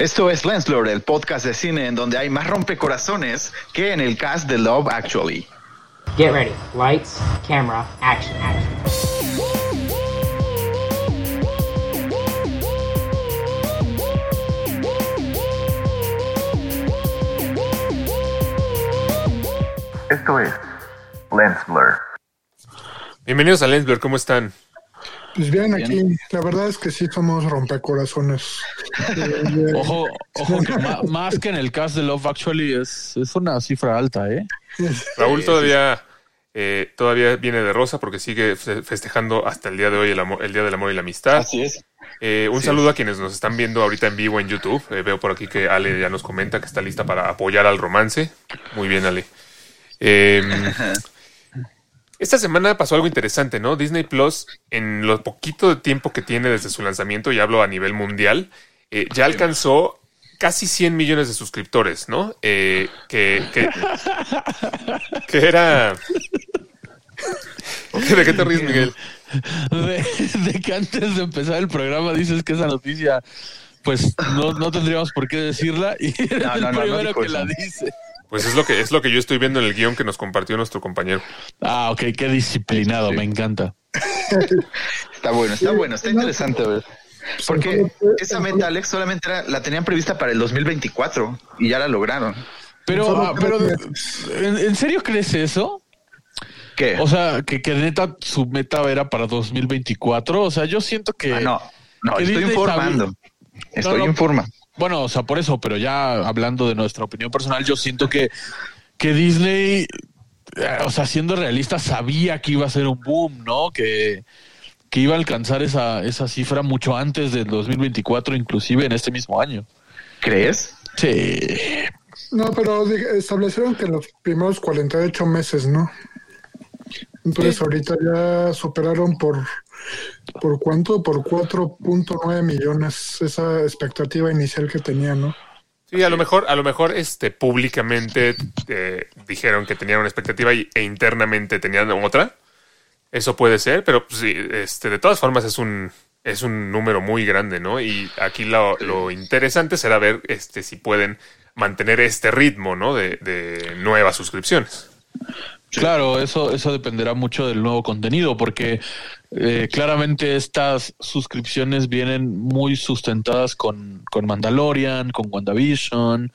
Esto es Lenslor, el podcast de cine en donde hay más rompecorazones que en el cast de Love Actually. Get ready. Lights, camera, action, action. Esto es Lens Blur. Bienvenidos a Lens Blur, ¿cómo están? Pues bien, aquí la verdad es que sí somos rompecorazones. Ojo, ojo que más que en el cast de Love Actually es, es una cifra alta, ¿eh? Raúl todavía, eh, todavía viene de rosa porque sigue fe- festejando hasta el día de hoy el, amor- el Día del Amor y la Amistad. Así es. Eh, un saludo a quienes nos están viendo ahorita en vivo en YouTube. Eh, veo por aquí que Ale ya nos comenta que está lista para apoyar al romance. Muy bien, Ale. Esta semana pasó algo interesante, ¿no? Disney Plus, en lo poquito de tiempo que tiene desde su lanzamiento, y hablo a nivel mundial, eh, ya alcanzó casi 100 millones de suscriptores, ¿no? Eh, que, que, que era... ¿De qué te ríes, Miguel? De, de que antes de empezar el programa dices que esa noticia, pues no, no tendríamos por qué decirla y eres No, no, el primero que eso. la dice. Pues es lo que es lo que yo estoy viendo en el guion que nos compartió nuestro compañero. Ah, ok, qué disciplinado, Sí. me encanta. Está bueno, está bueno, está interesante, ver. Porque esa meta, Alex, solamente era, la tenían prevista para el 2024 y ya la lograron. Pero, ah, pero ¿en, en serio crees eso? ¿Qué? O sea, que, que neta su meta era para 2024. O sea, yo siento que... Ah, no, no, que estoy Disney informando. Estoy no. informando. Bueno, o sea, por eso, pero ya hablando de nuestra opinión personal, yo siento que, que Disney, eh, o sea, siendo realista, sabía que iba a ser un boom, ¿no? Que, que iba a alcanzar esa, esa cifra mucho antes del 2024, inclusive en este mismo año. ¿Crees? Sí. No, pero establecieron que en los primeros 48 meses, ¿no? Entonces ahorita ya superaron por por cuánto, por 4.9 millones esa expectativa inicial que tenían, ¿no? Sí, a lo mejor, a lo mejor este públicamente eh, dijeron que tenían una expectativa y, e internamente tenían otra. Eso puede ser, pero pues, sí, este, de todas formas es un es un número muy grande, ¿no? Y aquí lo, lo interesante será ver este si pueden mantener este ritmo, ¿no? De, de nuevas suscripciones. Claro, eso, eso dependerá mucho del nuevo contenido, porque eh, claramente estas suscripciones vienen muy sustentadas con, con Mandalorian, con WandaVision,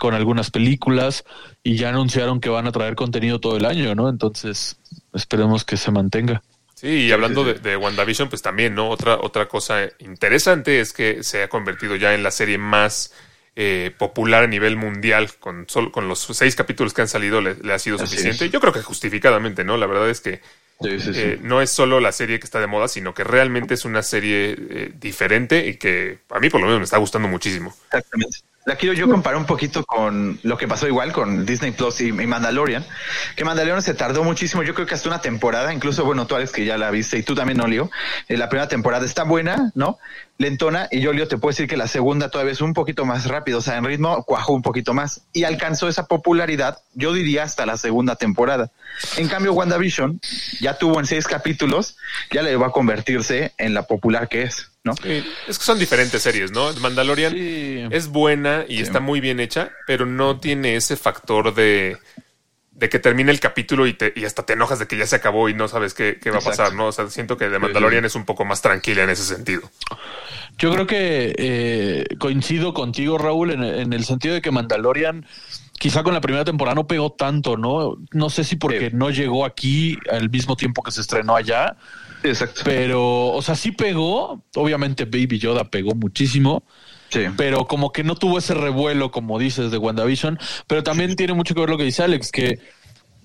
con algunas películas, y ya anunciaron que van a traer contenido todo el año, ¿no? Entonces, esperemos que se mantenga. Sí, y hablando de, de WandaVision, pues también, ¿no? Otra, otra cosa interesante es que se ha convertido ya en la serie más eh, popular a nivel mundial, con, solo, con los seis capítulos que han salido le, le ha sido Así suficiente. es. Yo creo que justificadamente, ¿no? La verdad es que Sí, sí, eh, no es solo la serie que está de moda, sino que realmente es una serie eh, diferente y que a mí por lo menos me está gustando muchísimo. Exactamente. La quiero yo comparar un poquito con lo que pasó igual con Disney Plus y, y Mandalorian, que Mandalorian se tardó muchísimo, yo creo que hasta una temporada, incluso bueno, tú Alex que ya la viste y tú también, Olio, eh, la primera temporada está buena, ¿no? Lentona y yo, Olio, te puedo decir que la segunda todavía es un poquito más rápido, o sea, en ritmo cuajó un poquito más y alcanzó esa popularidad, yo diría hasta la segunda temporada. En cambio, WandaVision ya tuvo en seis capítulos, ya le va a convertirse en la popular que es, ¿no? Eh, es que son diferentes series, ¿no? Mandalorian Sí. es buena y está muy bien hecha, pero no tiene ese factor de, de que termine el capítulo y, te, y hasta te enojas de que ya se acabó y no sabes qué, qué va a pasar, ¿no? O sea, siento que de Mandalorian es un poco más tranquila en ese sentido. Yo creo que eh, coincido contigo, Raúl, en, en el sentido de que Mandalorian, quizá con la primera temporada no pegó tanto, ¿no? No sé si porque Sí. no llegó aquí al mismo tiempo que se estrenó allá, exacto. pero, o sea, sí pegó. Obviamente, Baby Yoda pegó muchísimo, Sí. pero como que no tuvo ese revuelo, como dices, de WandaVision. Pero también tiene mucho que ver lo que dice Alex, que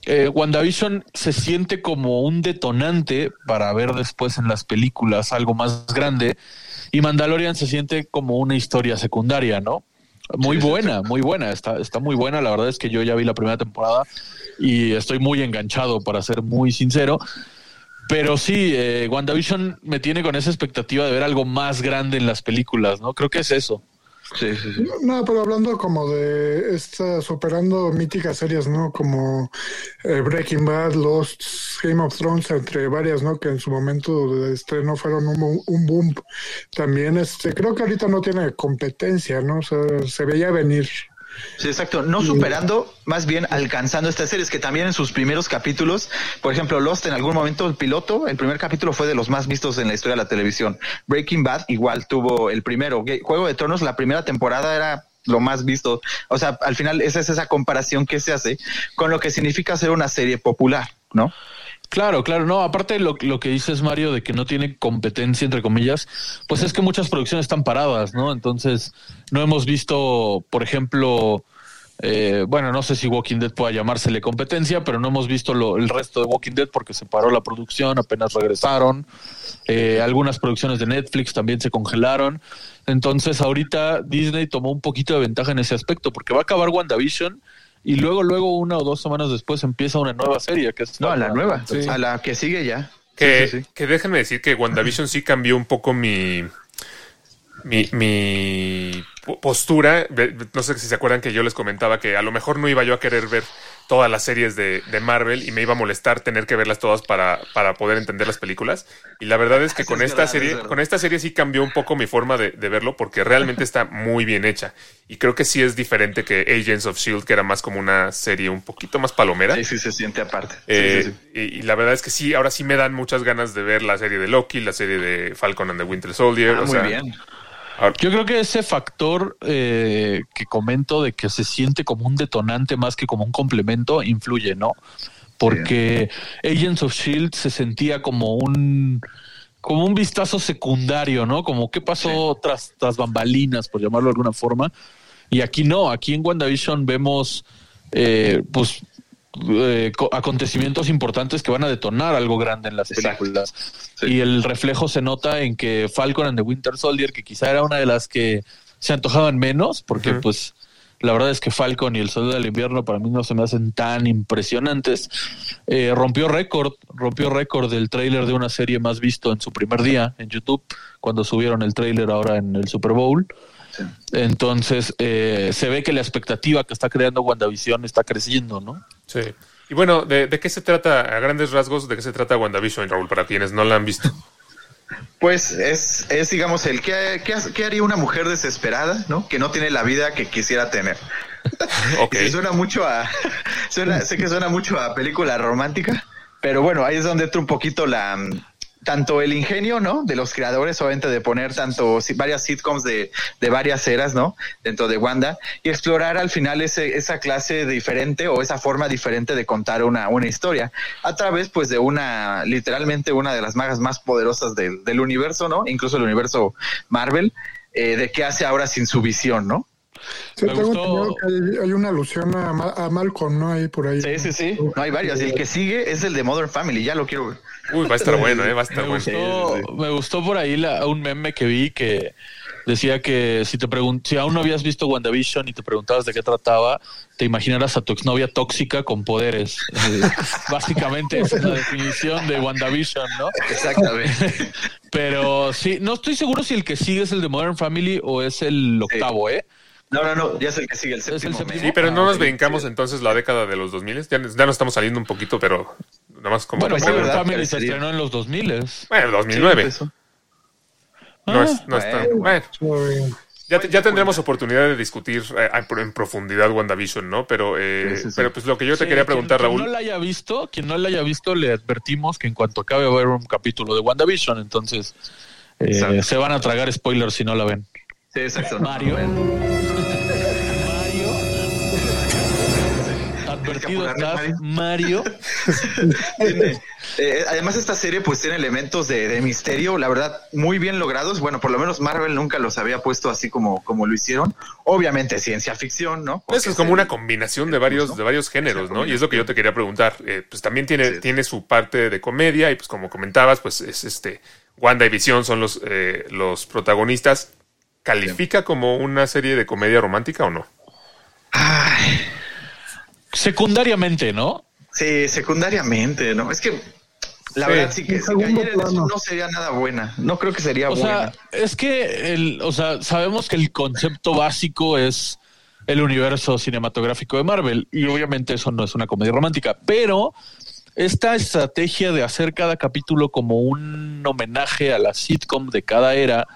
eh, WandaVision se siente como un detonante para ver después en las películas algo más grande. Y Mandalorian se siente como una historia secundaria, ¿no? Muy buena, muy buena, está, está muy buena. La verdad es que yo ya vi la primera temporada y estoy muy enganchado, para ser muy sincero. Pero sí, eh, WandaVision me tiene con esa expectativa de ver algo más grande en las películas, ¿no? Creo que es eso. Sí, sí, sí. No, pero hablando como de esta, superando míticas series, ¿no? Como eh, Breaking Bad, Lost, Game of Thrones, entre varias, ¿no? Que en su momento de estreno fueron un, un boom. También, este, creo que ahorita no tiene competencia, ¿no? O sea, se veía venir. Sí, exacto. No superando, más bien alcanzando estas series que también en sus primeros capítulos, por ejemplo, Lost en algún momento el piloto, el primer capítulo fue de los más vistos en la historia de la televisión. Breaking Bad igual tuvo el primero. Juego de Tronos, la primera temporada era lo más visto. O sea, al final esa es esa comparación que se hace con lo que significa ser una serie popular, ¿no? Claro, claro, no, aparte lo, lo que dices Mario de que no tiene competencia entre comillas, pues es que muchas producciones están paradas, ¿no? Entonces, no hemos visto, por ejemplo, eh, bueno, no sé si Walking Dead pueda llamársele competencia, pero no hemos visto lo, el resto de Walking Dead porque se paró la producción, apenas regresaron. Eh, algunas producciones de Netflix también se congelaron. Entonces, ahorita Disney tomó un poquito de ventaja en ese aspecto porque va a acabar WandaVision y luego, luego, una o dos semanas después empieza una nueva serie que es No, a la nueva, a la que sigue ya. Que, Sí, sí, sí. que déjenme decir que WandaVision sí cambió un poco mi, mi, mi po- postura. No sé si se acuerdan que yo les comentaba que a lo mejor no iba yo a querer ver todas las series de, de Marvel y me iba a molestar tener que verlas todas para, para poder entender las películas. Y la verdad es que con es esta verdad, serie, con esta serie sí cambió un poco mi forma de, de verlo porque realmente está muy bien hecha. Y creo que sí es diferente que Agents of Shield, que era más como una serie un poquito más palomera. Sí, sí, se siente aparte. Sí, Eh, sí, sí. Y, y la verdad es que sí, ahora sí me dan muchas ganas de ver la serie de Loki, la serie de Falcon and the Winter Soldier. Ah, o muy sea, bien. Yo creo que ese factor eh, que comento de que se siente como un detonante más que como un complemento influye, ¿no? Porque Agents of Shield se sentía como un como un vistazo secundario, ¿no? Como qué pasó tras tras bambalinas, por llamarlo de alguna forma. Y aquí no, aquí en WandaVision vemos eh, pues eh, co- acontecimientos importantes que van a detonar algo grande en las películas. Sí. Y el reflejo se nota en que Falcon and the Winter Soldier, que quizá era una de las que se antojaban menos, porque pues la verdad es que Falcon y el Soldado del Invierno para mí no se me hacen tan impresionantes. Eh, rompió récord, rompió récord del tráiler de una serie más visto en su primer día en YouTube, cuando subieron el tráiler ahora en el Super Bowl. Entonces, eh, se ve que la expectativa que está creando WandaVision está creciendo, ¿no? sí. Y bueno, ¿de, de qué se trata, a grandes rasgos, de qué se trata WandaVision, Raúl, para quienes no la han visto? Pues es, es digamos, el que, qué haría una mujer desesperada, ¿no? Que no tiene la vida que quisiera tener. Ok. Sí, suena mucho a, suena, sé que suena mucho a película romántica, pero bueno, ahí es donde entra un poquito la, tanto el ingenio, ¿no? De los creadores, obviamente, de poner tanto varias sitcoms de, de varias eras, ¿no? Dentro de Wanda y explorar al final ese, esa clase diferente o esa forma diferente de contar una, una historia a través, pues, de una, literalmente una de las magas más poderosas del, del universo, ¿no? Incluso el universo Marvel, eh, de qué hace ahora sin su visión, ¿no? Sí, Me tengo gustó- entendido que hay, hay una alusión a, Ma- a Malcolm, ¿no? Ahí por ahí. Sí, sí, sí. No hay varias. Y el que sigue es el de Modern Family. Ya lo quiero ver. Uy, va a estar bueno, ¿eh? Va a estar Me bueno. gustó, Sí, sí, me gustó por ahí la- un meme que vi que decía que si te si aún no habías visto WandaVision y te preguntabas de qué trataba, te imaginarás a tu exnovia tóxica con poderes. Eh, básicamente esa es la definición de WandaVision, ¿no? Exactamente. Pero sí, no estoy seguro si el que sigue es el de Modern Family o es el octavo, ¿eh? No, no, no. Ya es el que sigue el el séptimo. Sí, pero no Ah, nos brincamos entonces la década de los 2000. Ya, ya nos estamos saliendo un poquito, pero nada más como... Bueno, sí, Modern. Family se estrenó en los 2000 Bueno, 2009. Eso. no Ah, es, no es tan- bueno. Ya, te- ya tendremos oportunidad de discutir eh, en profundidad WandaVision, ¿no? Pero, eh, Sí, sí, sí. pero pues lo que yo te Sí, quería quien- preguntar, quien Raúl. no la haya visto, quien no la haya visto, le advertimos que en cuanto acabe va a haber un capítulo de WandaVision, entonces eh, se van a tragar spoilers si no la ven. Sí, exacto. Mario. no, Estás, Mario. Mario. Tiene- eh, además, esta serie pues tiene elementos de, de misterio, la verdad, muy bien logrados. Bueno, por lo menos Marvel nunca los había puesto así como, como lo hicieron. Obviamente ciencia ficción, ¿no? Porque Eso es como una combinación de varios, de varios géneros, ¿no? Y es lo que yo te quería preguntar. Eh, pues también tiene, Sí. tiene su parte de comedia y pues como comentabas, pues es este Wanda y Visión son los, eh, los protagonistas. ¿Califica como una serie de comedia romántica o no? Secundariamente, ¿no? Sí, secundariamente, ¿no? Es que La Sí. verdad sí que si segundo cayera en eso plano. no sería nada buena. No creo que sería O buena. sea, es que el, o sea, sabemos que el concepto básico es el universo cinematográfico de Marvel y obviamente eso no es una comedia romántica, pero esta estrategia de hacer cada capítulo como un homenaje a la sitcom de cada era,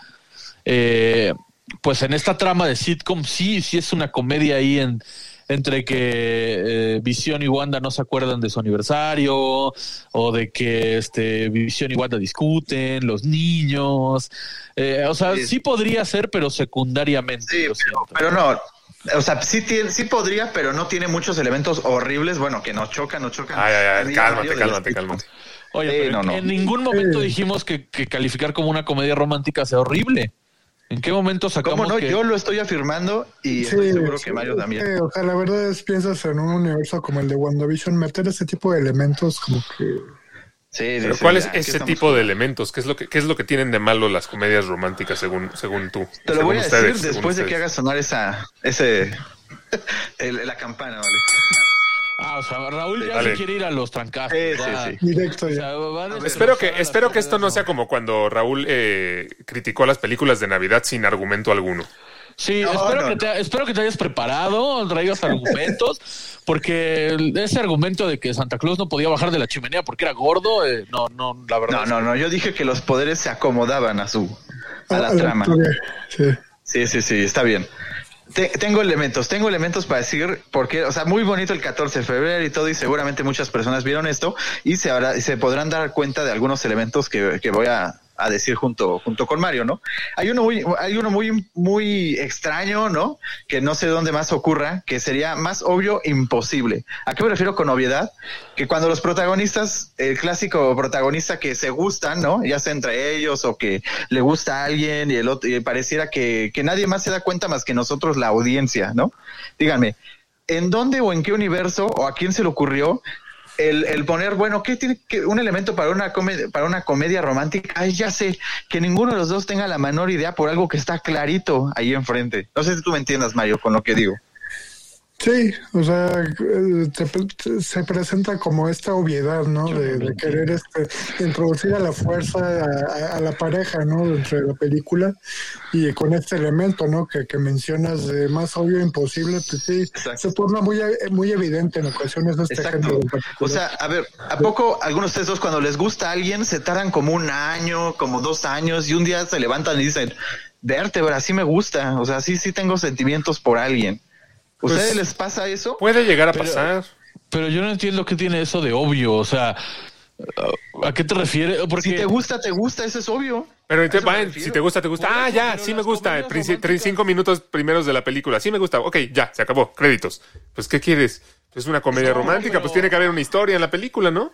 eh, pues en esta trama de sitcom sí, sí es una comedia ahí en entre que eh, Visión y Wanda no se acuerdan de su aniversario o de que este Visión y Wanda discuten, los niños, eh, o sea, Sí. sí podría ser, pero secundariamente. Sí, pero, pero no. O sea, sí, tiene, sí podría, pero no tiene muchos elementos horribles. Bueno, que nos chocan, nos chocan. Ay, ay, ay, cálmate, cálmate, cálmate. Oye, Sí, pero no, no. en ningún momento dijimos que, que calificar como una comedia romántica sea horrible. ¿En qué momento sacamos ¿Cómo no? que- Yo lo estoy afirmando y estoy seguro que Mario también. sí, o sea, la verdad es, piensas en un universo como el de WandaVision, meter ese tipo de elementos como que... Sí, Pero ¿cuál es ya, ¿qué ese tipo de jugando? elementos? ¿Qué es lo que qué es lo que tienen de malo las comedias románticas según según tú? Te lo Según voy a ustedes, decir después de que hagas sonar esa, ese, el- la campana, ¿vale? Ah, o sea, Raúl ya se quiere ir a los trancazos. Sí, sí, ya. sí. Directo O ya. Espero que espero que esto no sea como cuando Raúl eh, criticó las películas de Navidad sin argumento alguno. Sí, No, espero, no, que te, espero que te hayas preparado, traigas argumentos, porque ese argumento de que Santa Claus no podía bajar de la chimenea porque era gordo, eh, no, no, la verdad. No, no, no. Yo dije que los poderes se acomodaban a su, a la A trama. Sí, sí, sí, está bien. Te- tengo elementos, tengo elementos para decir, porque, o sea, muy bonito el 14 de febrero y todo, y seguramente muchas personas vieron esto y se, habrá- se podrán dar cuenta de algunos elementos que, que voy a, a decir junto, junto con Mario, ¿no? Hay uno muy, hay uno muy, muy extraño, ¿no? Que no sé dónde más ocurra, que sería más obvio imposible. ¿A qué me refiero con obviedad? Que cuando los protagonistas, el clásico protagonista que se gustan, ¿no? Ya sea entre ellos o que le gusta a alguien y el otro, y pareciera que, que nadie más se da cuenta más que nosotros, la audiencia, ¿no? Díganme, ¿en dónde o en qué universo o a quién se le ocurrió el, el poner, bueno, ¿qué tiene que un elemento para una comedia, para una comedia romántica? Ay, ya sé, que ninguno de los dos tenga la menor idea por algo que está clarito ahí enfrente. No sé si tú me entiendas, Mario, con lo que digo. Sí, o sea, eh, te pre- se presenta como esta obviedad, ¿no? De, de querer este, introducir a la fuerza a, a- a la pareja, ¿no? Dentro de la película y con este elemento, ¿no? Que, que mencionas de más obvio imposible, pues sí, Exacto. se torna muy, e- muy evidente en ocasiones este Exacto. O sea, a ver, ¿a poco algunos de ustedes dos cuando les gusta a alguien se tardan como un año, como dos años y un día se levantan y dicen, vértebra, sí me gusta, o sea, sí, sí tengo sentimientos por alguien. ¿Ustedes Pues- les pasa eso? Puede llegar a Pero- pasar. Pero yo no entiendo qué tiene eso de obvio, o sea, ¿a qué te refieres? Porque Si te gusta, te gusta, eso es obvio. Pero refiero. si te gusta, te gusta. Ah, ya, sí me gusta. cinco minutos primeros de la película. Sí me gusta. Ok, ya, se acabó. Créditos. Pues, ¿qué quieres? Es una comedia No, romántica. pero- Pues tiene que haber una historia en la película, ¿no?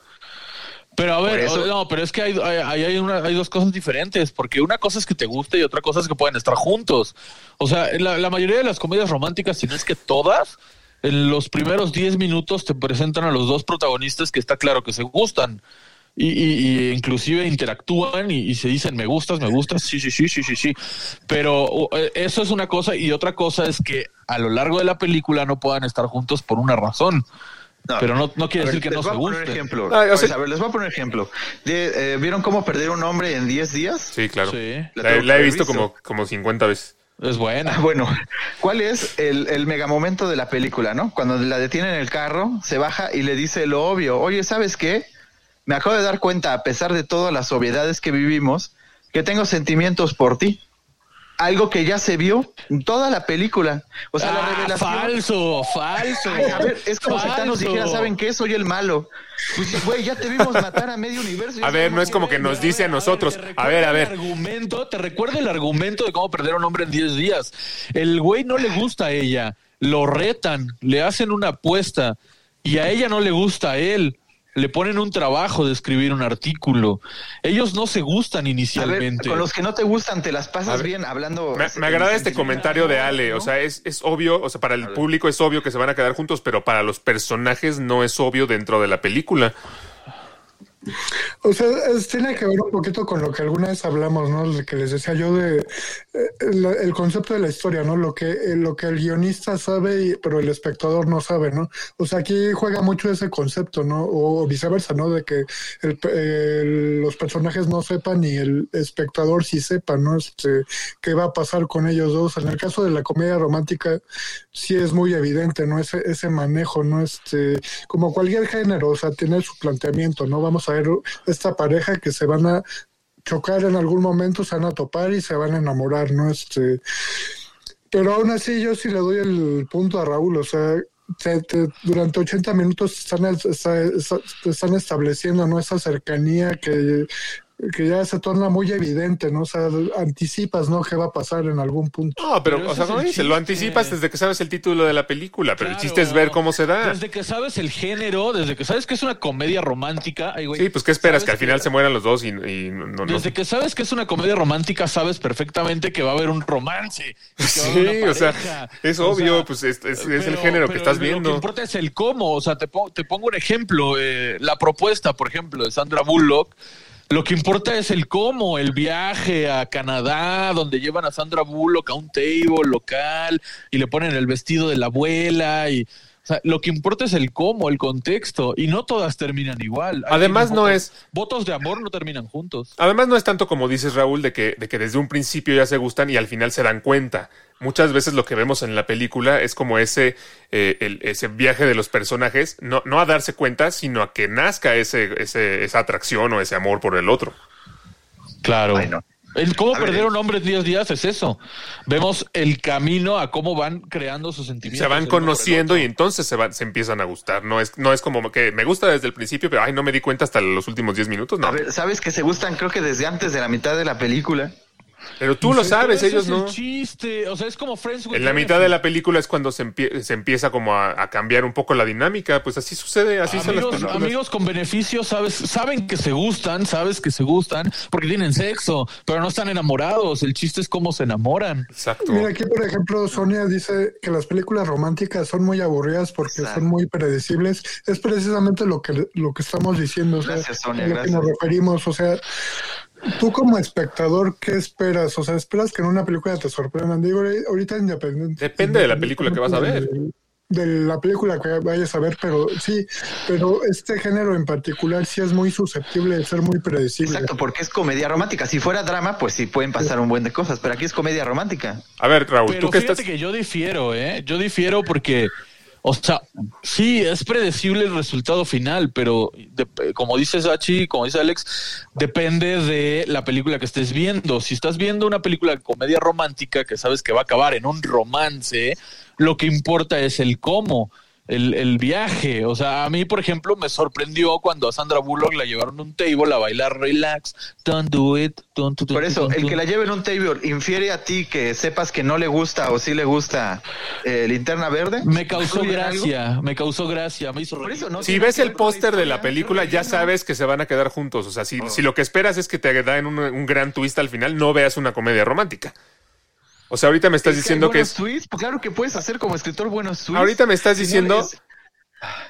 Pero a ver, eso- no, pero es que hay, hay, hay, una- hay dos cosas diferentes, porque una cosa es que te guste y otra cosa es que pueden estar juntos. O sea, la, la mayoría de las comedias románticas, si no es que todas, en los primeros 10 minutos te presentan a los dos protagonistas que está claro que se gustan. Y, y- y inclusive interactúan y, y se dicen me gustas, me gustas, sí, sí, sí, sí, sí, sí. Pero eh, eso es una cosa y otra cosa es que a lo largo de la película no puedan estar juntos por una razón. Pero no, no quiere ver, decir que les no voy se a poner gusten. ejemplo. Ah, Pues, sea- a ver, les voy a poner ejemplo. De, eh, ¿Vieron cómo perder un hombre en 10 días? Sí, claro. Sí. La La, tengo la he visto como, como 50 veces. Es buena. Ah, Bueno, ¿cuál es el, el mega momento de la película, no? Cuando la detienen en el carro, se baja y le dice lo obvio. Oye, ¿sabes qué? Me acabo de dar cuenta, a pesar de todas las obviedades que vivimos, que tengo sentimientos por ti. Algo que ya se vio en toda la película. O sea, la Ah, revelación. falso, falso. Ay, a ver, es como si Thanos Falso. dijera, ¿saben qué? Soy el malo. Pues, güey, ya te vimos matar a medio universo. A ver, no es como que nos dice a nosotros. te A ver, a ver. El argumento, te recuerda el argumento de cómo perder a un hombre en 10 días. El güey no le gusta a ella, lo retan, le hacen una apuesta y a ella no le gusta a él. Le ponen un trabajo de escribir un artículo. Ellos no se gustan ver, inicialmente. con los que no te gustan, te las pasas ver, bien hablando. Me, me agrada este comentario de Ale. ¿no? O sea, es, es obvio, o sea, para el público es obvio que se van a quedar juntos, pero para los personajes no es obvio dentro de la película. O sea, es- tiene que ver un poquito con lo que alguna vez hablamos, ¿no? Lo que les decía yo de eh, el, concepto de la historia, ¿no? Lo que, eh, lo que el guionista sabe, y- pero el espectador no sabe, ¿no? O sea, aquí juega mucho ese concepto, ¿no? O, viceversa, ¿no? De que los personajes no sepan y el espectador sí sepa, ¿no? Este, qué va a pasar con ellos dos. En el caso de la comedia romántica, sí es muy evidente, ¿no? Ese, ese manejo, ¿no? Este, como cualquier género, o sea, tener su planteamiento, ¿no? Vamos esta pareja que se van a chocar en algún momento, se van a topar y se van a enamorar, ¿no? Este, pero aún así yo sí le doy el punto a Raúl, o sea, te- te- durante 80 minutos están, está- está- están estableciendo, ¿no? Esa cercanía que que ya se torna muy evidente, ¿no? O sea, anticipas, ¿no? ¿Qué va a pasar en algún punto? No, pero, Pero o sea, el dices, lo anticipas desde que sabes el título de la película, pero el Claro. chiste es ver cómo se da. Desde que sabes el género, desde que sabes que es una comedia romántica. ay, güey, Sí, pues ¿qué esperas? Que al final se mueran los dos y, y no, no- Desde que sabes que es una comedia romántica, sabes perfectamente que va a haber un romance. y que va a haber Sí, una o sea, es O obvio, sea, pues es, es- es el pero- género que pero estás Lo que viendo. importa es el cómo. O sea, te, pongo- te pongo un ejemplo. eh, la propuesta, por ejemplo, de Sandra Bullock. Lo que importa es el cómo, el viaje a Canadá, donde llevan a Sandra Bullock a un table local y le ponen el vestido de la abuela y sea, lo que importa es el cómo, el contexto y no todas terminan igual. Hay Además, no votos- es- votos de amor no terminan juntos. Además, no es tanto como dices, Raúl, de que, de que desde un principio ya se gustan y al final se dan cuenta. Muchas veces lo que vemos en la película es como ese, eh, el- ese viaje de los personajes, no, no a darse cuenta, sino a que nazca ese, ese, esa atracción o ese amor por el otro. Claro. Bueno. El cómo A perder eh. un hombre en 10 días es eso. Vemos el camino a cómo van creando sus sentimientos. Se van conociendo y entonces se, van, se empiezan a gustar. No es, no es como que me gusta desde el principio, pero ay, no me di cuenta hasta los últimos 10 minutos. No. A ver, ¿sabes que se gustan creo que desde antes de la mitad de la película? Pero tú lo sabes, ellos es no. el chiste. O sea, es como Friends En la mitad de la película es cuando se, empie- se empieza como a, a cambiar un poco la dinámica. Pues así sucede, así son las Amigos, películas. amigos con beneficios, sabes, saben que se gustan, sabes que se gustan porque tienen sexo, pero no están enamorados. El chiste es cómo se enamoran. Exacto. Mira, aquí por ejemplo, Sonia dice que las películas románticas son muy aburridas porque Exacto. son muy predecibles. Es precisamente lo que, lo que estamos diciendo, o sea, Gracias, Sonia, a lo gracias. que nos referimos. O sea, tú como espectador, ¿qué esperas? O sea, ¿esperas que en una película te sorprendan? Digo, ahorita independiente. Depende de la película que vas a ver. De, de la película que vayas a ver, pero sí, pero este género en particular sí es muy susceptible de ser muy predecible. Exacto, porque es comedia romántica. Si fuera drama, pues sí pueden pasar un buen de cosas, pero aquí es comedia romántica. A ver, Raúl, Pero tú que fíjate estás. que yo difiero, ¿eh? Yo difiero porque, o sea, sí, es predecible el resultado final, pero de- como dice Sachi, como dice Alex, depende de la película que estés viendo. Si estás viendo una película de comedia romántica que sabes que va a acabar en un romance, lo que importa es el cómo. El, el viaje, o sea, a mí, por ejemplo, me sorprendió cuando a Sandra Bullock la llevaron a un table a bailar relax, don't do it, don't do it. Por eso, don't el que la lleve en un table infiere a ti que sepas que no le gusta o sí le gusta eh, linterna verde. Me causó gracia, me causó gracia, me hizo Por reír. eso no. Si ves que el póster de la película, ya sabes que se van a quedar juntos. O sea, si, si lo que esperas es que te den un, un gran twist al final, no veas una comedia romántica. O sea, ahorita me estás Es que diciendo que es. pues claro que puedes hacer como escritor buenos tweets. Ahorita me estás diciendo.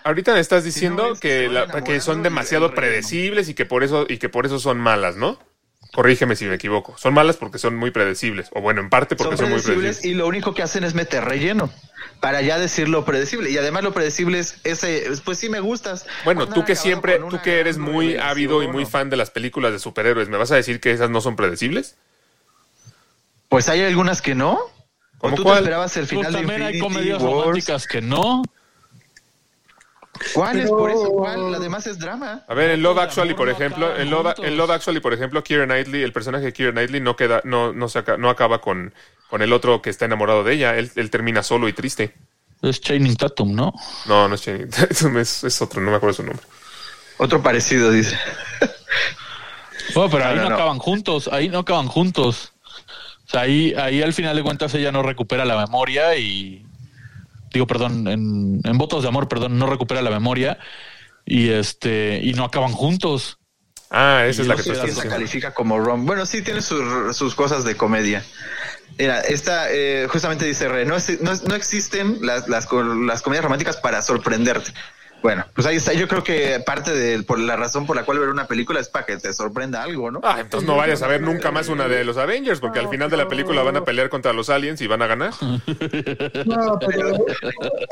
Ahorita me estás diciendo que, la- son demasiado predecibles y que por eso y que por eso son malas, ¿no? Corrígeme si me equivoco. Son malas porque son muy predecibles o bueno, en parte porque son son, muy predecibles y lo único que hacen es meter relleno para ya decir lo predecible. Y además lo predecible es ese, pues sí me gustas. Bueno, tú que siempre, tú que eres muy ávido y muy fan de las películas de superhéroes, ¿me vas a decir que esas no son predecibles? Pues hay algunas que no. ¿O ¿Cómo tú cuál? te esperabas el Pues final de también hay Infinity comedias Wars? románticas que no. ¿Cuál es Pero- por eso? ¿Cuál? La demás es drama. A ver, en Love Actually, por ejemplo, en Love, en Love Actually, por ejemplo, Keira Knightley, el personaje de Keira Knightley no queda, no, no, se aca- no acaba con, con el otro que está enamorado de ella. Él, él termina solo y triste. Es Channing Tatum, ¿no? No, no es Channing Tatum, es, es otro, no me acuerdo su nombre. Otro parecido, dice. Bueno, pero ahí no, no, no. acaban juntos, ahí no acaban juntos. O sea, ahí, ahí al final de cuentas ella no recupera la memoria y digo, perdón, en, en votos de amor, perdón, no recupera la memoria y este y no acaban juntos. Ah, esa es la que tú estás diciendo. califica como rom. Bueno, sí tiene sus, sus cosas de comedia. Mira, esta eh, justamente dice Re, no, es- no, no existen las, las, las comedias románticas para sorprenderte. Bueno, pues ahí está. Yo creo que parte de por la razón por la cual ver una película es para que te sorprenda algo, ¿no? Ah, entonces no vayas a ver nunca más una de los Avengers, porque al final de la película van a pelear contra los aliens y van a ganar. No, pero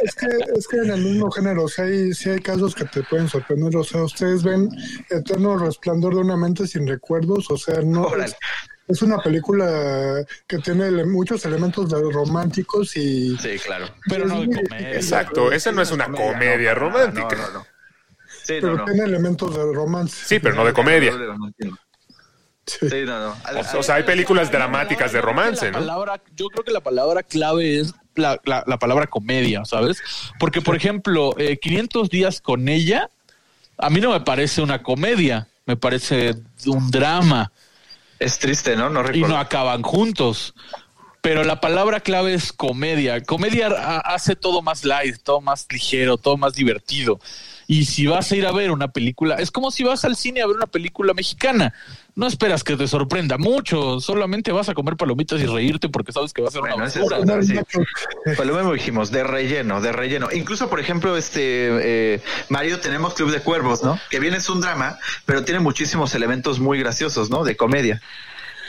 es que, es que en el mismo género, o sea, hay, sí hay casos que te pueden sorprender. O sea, ustedes ven Eterno Resplandor de una mente sin recuerdos, o sea, no es, es una película que tiene ele- muchos elementos de románticos y Sí, claro. Pero no de comedia. Exacto, esa no es una comedia no, romántica. No, no, no. Sí, pero no, no. tiene elementos de romance. Sí, pero no de comedia. Sí. Sí, no, no. O sea, hay películas dramáticas de romance, la ¿no? palabra- yo creo que la palabra clave es la, la- la palabra comedia, ¿sabes? Porque, por ejemplo, eh, 500 días con ella, a mí no me parece una comedia, me parece un drama Es triste, ¿no? No y no acaban juntos. Pero la palabra clave es comedia. Comedia ha- hace todo más light, todo más ligero, todo más divertido. Y si vas a ir a ver una película, es como si vas al cine a ver una película mexicana. No esperas que te sorprenda mucho, solamente vas a comer palomitas y reírte porque sabes que va a ser Bueno, una basura. otro, sí. Lo mismo dijimos, de relleno, de relleno. Incluso, por ejemplo, este eh, Mario, tenemos Club de Cuervos, ¿no? Que bien es un drama, pero tiene muchísimos elementos muy graciosos, ¿no? De comedia.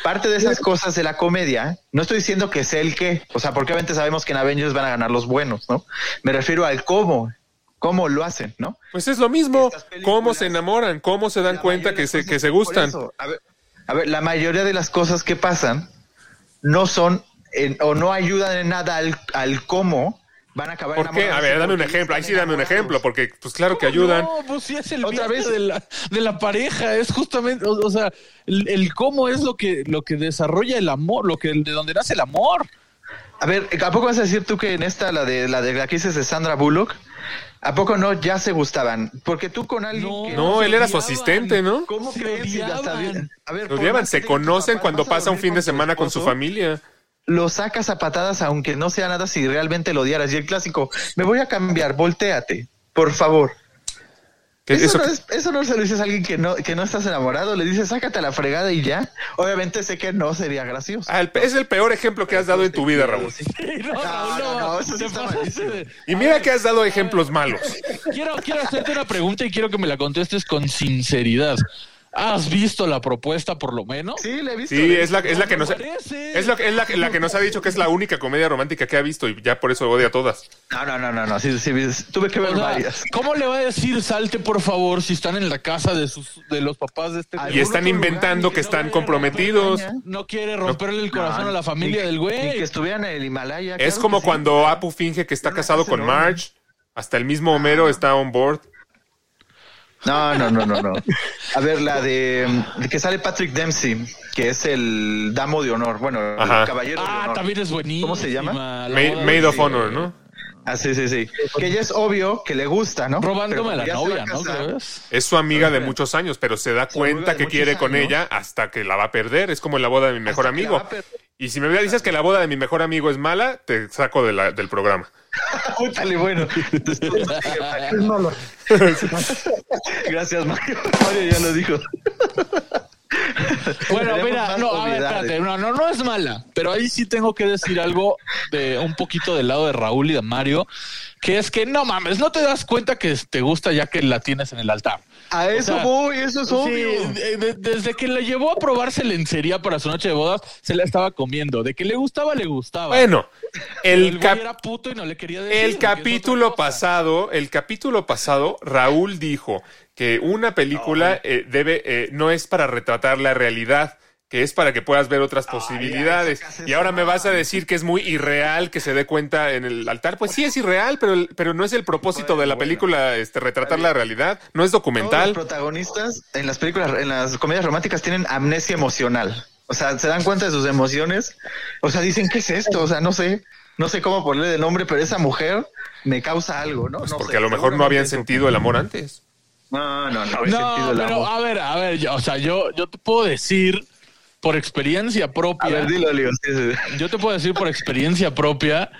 Parte de esas cosas de la comedia, no estoy diciendo que sea el qué, o sea, porque obviamente sabemos que en Avengers van a ganar los buenos, ¿no? Me refiero al cómo, cómo lo hacen, ¿no? Pues es lo mismo. ¿Cómo se enamoran? ¿Cómo se dan cuenta que se, que se gustan? a, ver, a ver, la mayoría de las cosas que pasan no son en- o no ayudan en nada al, al cómo van a acabar ¿Por qué? A ver, dame un ejemplo. Ahí sí dame un ejemplo, porque pues claro que ayudan. No, pues sí es el Otra vez. de la, de la pareja, es justamente, o, o sea, el, el cómo es lo que, lo que desarrolla el amor, lo que de donde nace el amor. A ver, ¿a poco vas a decir tú que en esta, la de la de la que dices de Sandra Bullock, ¿a poco no ya se gustaban? Porque tú con alguien No, que No, él era su asistente, ¿no? ¿Cómo se crees odiaban. bien- A ver, Se odiaban, se conocen cuando pasa un fin de semana con su familia. Lo sacas a patadas aunque no sea nada si realmente lo odiaras. Y el clásico, me voy a cambiar, volteate, por favor. ¿Qué- Eso, eso no es, eso no se lo dices a alguien que no, que no estás enamorado, le dices sácate a la fregada y ya. Obviamente sé que no sería gracioso. Ah, el es el peor ejemplo que has dado en tu vida, Raúl. No, No, no, no, eso sí está malísimo. Y mira que has dado ejemplos malos. Quiero, quiero hacerte una pregunta y quiero que me la contestes con sinceridad. ¿Has visto la propuesta por lo menos? Sí, le he visto. Sí, es la, es la que nos es la, es la, la que nos ha dicho que es la única comedia romántica que ha visto y ya por eso odia a todas. No, no, no, no, no. Sí, sí, tuve que ver O sea, varias. ¿Cómo le va a decir salte por favor si están en la casa de sus de los papás de este Y güey? están inventando que no están comprometidos. No quiere romperle el corazón No, a la familia ni- del ni que güey. estuvieran en el Himalaya. Es claro como que sí. cuando Apu finge que está Una casado casa con. Marge. Hasta el mismo Homero está on board. No, no, no, no, no. A ver, la de, de que sale Patrick Dempsey, que es el damo de honor. Bueno, Ajá. el caballero de Ah, honor. también es buenísimo. ¿Cómo se llama? Ma- Maid of Honor, ¿no? Ah, sí, sí, sí. Que ya es obvio que le gusta, ¿no? Robándome a la novia, ¿no? Es su amiga de muchos años, pero se da cuenta de que quiere con ella hasta que la va a perder. Es como en la boda de mi mejor Hasta amigo. Y si me dices que la boda de mi mejor amigo es mala, te saco de la- del programa. Púntale, bueno. Gracias, Mario. Mario ya lo dijo. Bueno, mira, no, a ver, espérate, no, no, no es mala, pero ahí sí tengo que decir algo de un poquito del lado de Raúl y de Mario, que es que no mames, no te das cuenta que te gusta ya que la tienes en el altar. A eso sea, voy, eso es Sí, obvio. de- de- desde que la llevó a probarse lencería para su noche de bodas, se la estaba comiendo. De que le gustaba, le gustaba. Bueno, el, cap- era puto y no le quería decir. el capítulo pasado, el capítulo pasado, Raúl dijo que una película eh, debe, eh, no es para retratar la realidad, que es para que puedas ver otras posibilidades. Y ahora me vas a decir que es muy irreal que se dé cuenta en el altar. Pues sí es irreal, pero, el- pero no es el propósito de la Bueno, película este, retratar la realidad. No es Todos documental. los protagonistas en las películas, en las comedias románticas tienen amnesia emocional. O sea, se dan cuenta de sus emociones. O sea, dicen, ¿qué es esto? O sea, no sé, no sé cómo ponerle de nombre, pero esa mujer me causa algo, ¿no? Pues No porque sé, a lo mejor no habían sentido el amor antes. No, no, no había sentido No, el pero amor. a ver, a ver, yo, o sea, yo, yo te puedo decir por experiencia propia. A ver, dilo, Leo. sí, sí. Yo te puedo decir por experiencia propia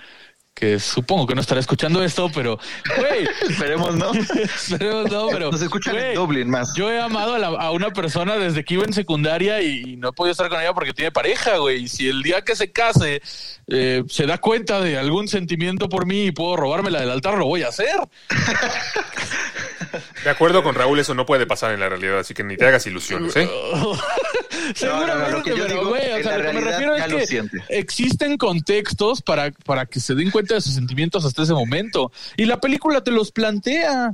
que supongo que no estará escuchando esto, pero, güey, Esperemos, ¿no? esperemos no, pero. Nos escuchan güey, en Dublin más. Yo he amado a, la- a una persona desde que iba en secundaria y no he podido estar con ella porque tiene pareja, güey. Y si el día que se case eh, se da cuenta de algún sentimiento por mí y puedo robármela del altar, lo voy a hacer. De acuerdo con Raúl, eso no puede pasar en la realidad, así que ni te hagas ilusiones, ¿eh? Seguramente, lo que yo pero, güey, o sea, lo que me refiero es que siente. existen contextos para, para que se den cuenta de sus sentimientos hasta ese momento. Y la película te los plantea.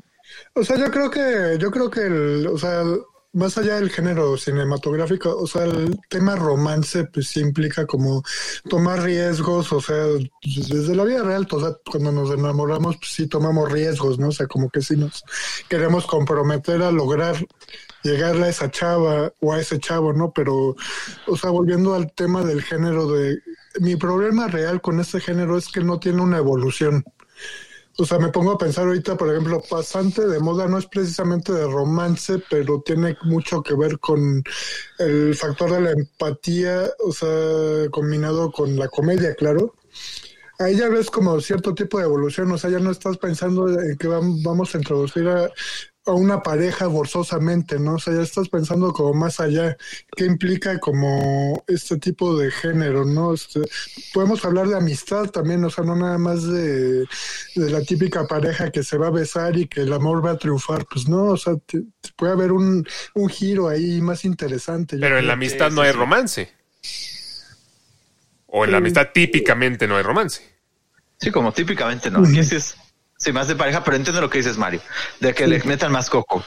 O sea, yo creo que, yo creo que el, o sea, más allá del género cinematográfico, o sea, el tema romance, pues sí implica como tomar riesgos, o sea, desde la vida real, o sea, cuando nos enamoramos, pues sí tomamos riesgos, ¿no? O sea, como que sí nos queremos comprometer a lograr llegar a esa chava o a ese chavo, ¿no? Pero, o sea, volviendo al tema del género de, mi problema real con este género es que no tiene una evolución. O sea, me pongo a pensar ahorita, por ejemplo, Pasante de Moda no es precisamente de romance, pero tiene mucho que ver con el factor de la empatía, o sea, combinado con la comedia, claro. Ahí ya ves como cierto tipo de evolución, o sea, ya no estás pensando en que vam- vamos a introducir a, a una pareja forzosamente, ¿no? O sea, ya estás pensando como más allá, qué implica como este tipo de género, ¿no? Este, podemos hablar de amistad también, o sea, no nada más de, de la típica pareja que se va a besar y que el amor va a triunfar, pues no, o sea, te- te puede haber un, un giro ahí más interesante. Pero en la amistad no hay romance. O en la amistad típicamente no hay romance. Sí, como típicamente no. Aquí sí es sí, más de pareja, pero entiendo lo que dices, Mario, de que le metan más coco.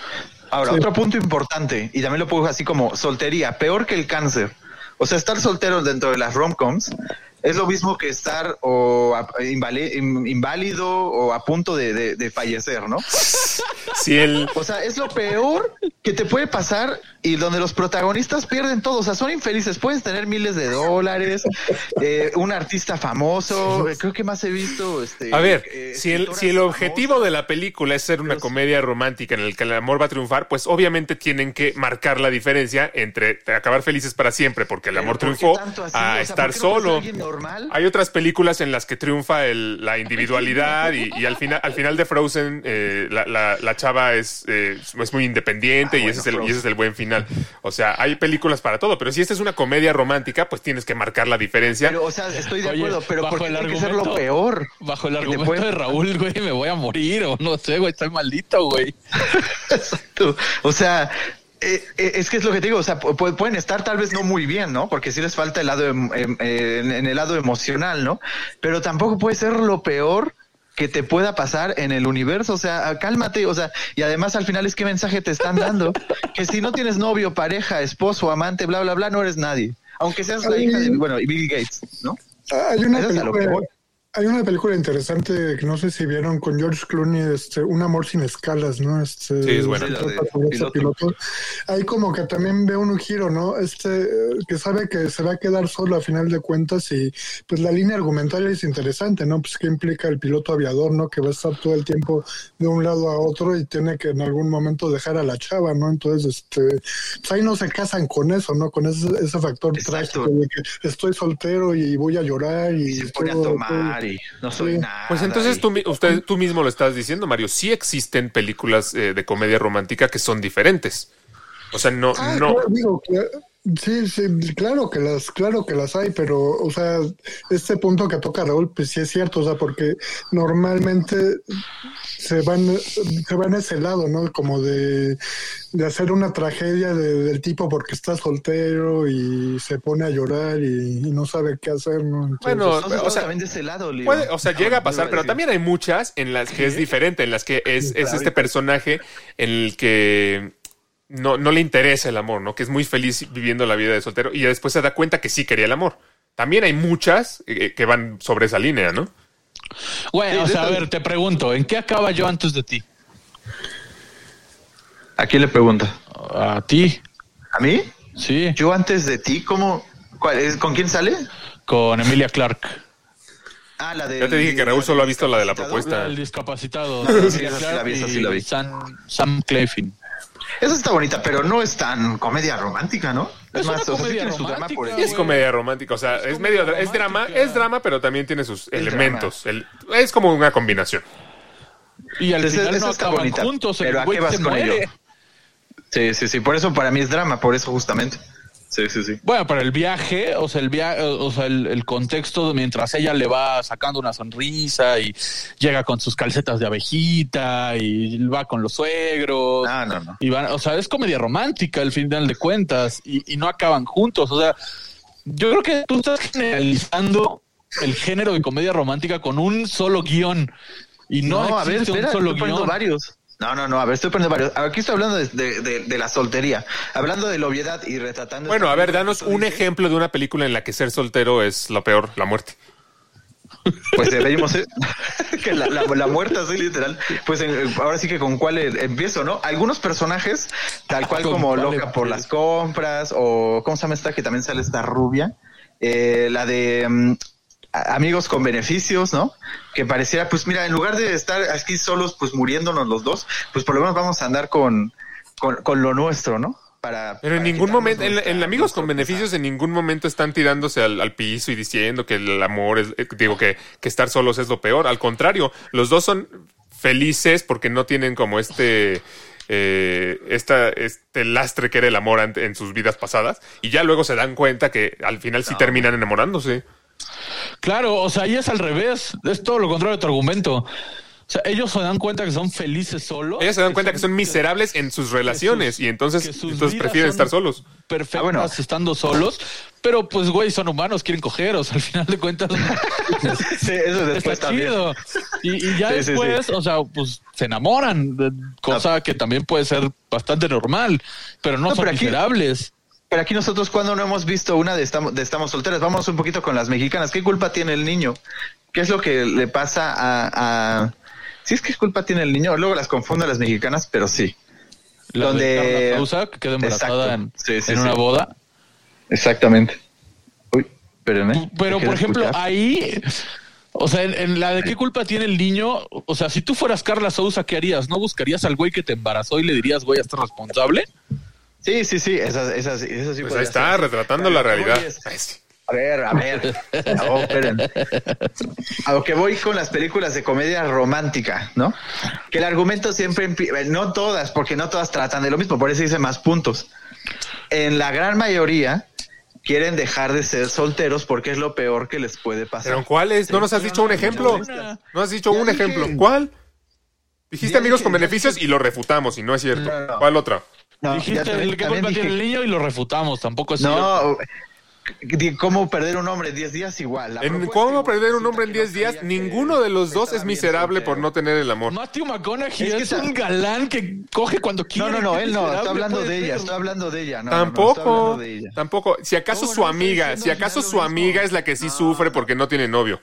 Ahora, Sí. otro punto importante, y también lo pongo así como soltería, peor que el cáncer. O sea, estar soltero dentro de las romcoms es lo mismo que estar o inválido o a punto de, de- de fallecer, ¿no? Si el, O sea, es lo peor que te puede pasar y donde los protagonistas pierden todo. O sea, son infelices. Puedes tener miles de dólares, eh, un artista famoso. eh, Creo que más he visto. Este, A ver, eh, si el, si el objetivo de la película es ser una comedia romántica en el que el amor va a triunfar, pues obviamente tienen que marcar la diferencia entre acabar felices para siempre porque el Pero amor ¿por qué triunfó a O sea, estar ¿por qué no puede ser solo. Hay otras películas en las que triunfa el- la individualidad y, y al final al final de Frozen eh, la, la- la chava es, eh, es muy independiente Ah, y, bueno, ese es el, y ese es el buen final. O sea, hay películas para todo, pero si esta es una comedia romántica, pues tienes que marcar la diferencia. Pero, o sea, estoy de Oye, acuerdo, pero bajo ¿por qué el tiene que ser lo peor? Bajo el argumento puede- de Raúl, güey, me voy a morir o no sé, güey, estoy maldito, güey. Exacto. O sea, eh, eh, es que es lo que te digo, o sea, pu- pu- pueden estar tal vez no muy bien, ¿no? Porque sí les falta el lado em- em- eh, en, en el lado emocional, ¿no? Pero tampoco puede ser lo peor que te pueda pasar en el universo, o sea, ah, cálmate, o sea, y además al final es qué mensaje te están dando, que si no tienes novio, pareja, esposo, amante, bla, bla, bla, no eres nadie, aunque seas la hija de, bueno, Bill Gates, ¿no? Hay una película. Hay una película interesante que no sé si vieron con George Clooney, este, Un amor sin escalas, ¿no? Este, Sí, es buena. piloto. piloto. Ahí como que también veo un giro, ¿no? Este, que sabe que se va a quedar solo a final de cuentas y pues la línea argumental es interesante, ¿no? Pues qué implica el piloto aviador, ¿no? Que va a estar todo el tiempo de un lado a otro y tiene que en algún momento dejar a la chava, ¿no? Entonces, este, pues ahí no se casan con eso, ¿no? Con ese, ese factor Exacto. trágico de que estoy soltero y voy a llorar y, Y se pone a todo- no soy Sí. nada. Pues entonces tú, mi- usted, tú mismo lo estás diciendo, Mario. Sí existen películas eh, de comedia romántica que son diferentes. O sea, no, Ah, no. claro, digo, sí, sí, claro que las, claro que las hay, pero, o sea, este punto que toca Raúl, pues sí es cierto, o sea, porque normalmente se van, se van a ese lado, ¿no? Como de, de hacer una tragedia de- del tipo porque está soltero y se pone a llorar y, y no sabe qué hacer, ¿no? Entonces, Bueno, Entonces, o sea, también de ese lado, Leo. Puede, o sea, Ah, llega a pasar, pero también hay muchas en las que es diferente, en las que es, es claro. este personaje en el que no, no le interesa el amor, ¿no? Que es muy feliz viviendo la vida de soltero y después se da cuenta que sí quería el amor. También hay muchas eh, que van sobre esa línea, ¿no? Güey, Sí, o sea, a ver, te pregunto, ¿en qué acaba yo antes de ti? ¿A quién le pregunta? A ti, ¿A mí? sí, Yo antes de ti, ¿cómo? ¿Cuál es? ¿Con quién sale? con Emilia Clark. Ah, la de. Ya te dije que Raúl solo ha visto la de la propuesta. El discapacitado. Sí, Emilia esa sí la Clarke vi, esa sí y la vi. Sam, Sam Clefin. Esa está bonita, pero no es tan comedia romántica, ¿no? Es, Es más, una o sea, sí comedia tiene su drama por romántica, eso. Es comedia romántica, o sea, es, Es medio, es drama, es drama, pero también tiene sus elementos. El- es como una combinación. Y al Ese- final esa no está acaban bonita, juntos. pero ¿a qué vas con ello? muere. Sí, sí, sí. Por eso para mí es drama, por eso justamente. Sí, sí, sí. Bueno, pero el viaje, o sea, el viaje, o sea, el, el contexto mientras ella le va sacando una sonrisa y llega con sus calcetas de abejita y va con los suegros. No, no, no. Y van, o sea, es comedia romántica al final de cuentas y, y no acaban juntos. O sea, yo creo que tú estás generalizando el género de comedia romántica con un solo guion y no, a ver, espera, un solo estoy guion. varios. No, no, no, a ver, estoy poniendo varios. Aquí estoy hablando de, de- de- de la soltería, hablando de la obviedad y retratando. Bueno, a ver, danos un ejemplo de una película en la que ser soltero es lo peor, la muerte. Pues deberíamos ser que la, la, la muerte así literal. Pues en- ahora sí que con cuál eh, empiezo, ¿no? Algunos personajes, tal cual ¿Con como loca por las compras o ¿cómo se llama esta que también sale esta rubia? Eh, la de mm, amigos con beneficios, ¿no? Que pareciera, pues mira, en lugar de estar aquí solos, pues muriéndonos los dos, pues por lo menos vamos a andar con, con, con lo nuestro, ¿no? Para, Pero en ningún momento, en, en Amigos con Beneficios, en ningún momento están tirándose al, al piso y diciendo que el amor es, eh, digo, que, que estar solos es lo peor. Al contrario, los dos son felices porque no tienen como este, eh, esta, este lastre que era el amor en sus vidas pasadas y ya luego se dan cuenta que al final sí terminan enamorándose. Claro, o sea, ahí es al revés. Es todo lo contrario de tu argumento. O sea, ellos se dan cuenta que son felices solos. Ellas se dan cuenta que son miserables en sus relaciones sus- y entonces, entonces prefieren estar solos. Perfectas Ah, bueno. estando solos. Pero pues, güey, son humanos, quieren coger. O sea, al final de cuentas. Sí, eso después está también. chido. Y, y ya Sí, sí, después, o sea, pues se enamoran. de- Cosa que también puede ser bastante normal. Pero no, No, son pero aquí- miserables. Pero aquí nosotros cuando no hemos visto una de estamos, de estamos solteras, vamos un poquito con las mexicanas. ¿Qué culpa tiene el niño? ¿Qué es lo que le pasa a, a... Sí es que culpa tiene el niño, luego las confundo a las mexicanas, pero sí. La donde- de que queda embarazada en, Sí, sí, en sí. una boda. Exactamente. Uy, espérenme. Pero, por ejemplo, escuchar. ahí, o sea, en, en la de qué culpa tiene el niño, o sea, si tú fueras Carla Sousa, ¿qué harías? ¿No buscarías al güey que te embarazó y le dirías, güey, ¿estás responsable? Sí, sí, sí, esas, esas, esas sí Pues ahí está, ser. retratando la realidad. es-. A ver, a ver. No. A lo que voy con las películas de comedia romántica, ¿no? Que el argumento siempre, eh, no todas, porque no todas tratan de lo mismo, por eso dice más puntos. En la gran mayoría quieren dejar de ser solteros porque es lo peor que les puede pasar. ¿Pero cuáles? ¿No nos has dicho un ejemplo? ¿No has dicho un ejemplo? ¿Cuál? Dijiste amigos con beneficios y lo refutamos y no es cierto. ¿Cuál otra? No, Dijiste, también- ¿qué culpa tiene dije- el niño? Y lo refutamos, tampoco es. No, ¿cómo perder un hombre en 10 días igual? La En propuesta cómo perder un hombre en que no 10 días, que ninguno de los dos es miserable por no tener el amor. Matthew McConaughey Es es, que un galán que coge cuando quiere. No, no, no, ¿Qué él no, estoy hablando de ella, estoy hablando de ella. No, no, no, estoy Tampoco, de ella. tampoco. Si acaso ¿Cómo su amiga, si acaso su amiga es la que sí sufre porque no tiene novio.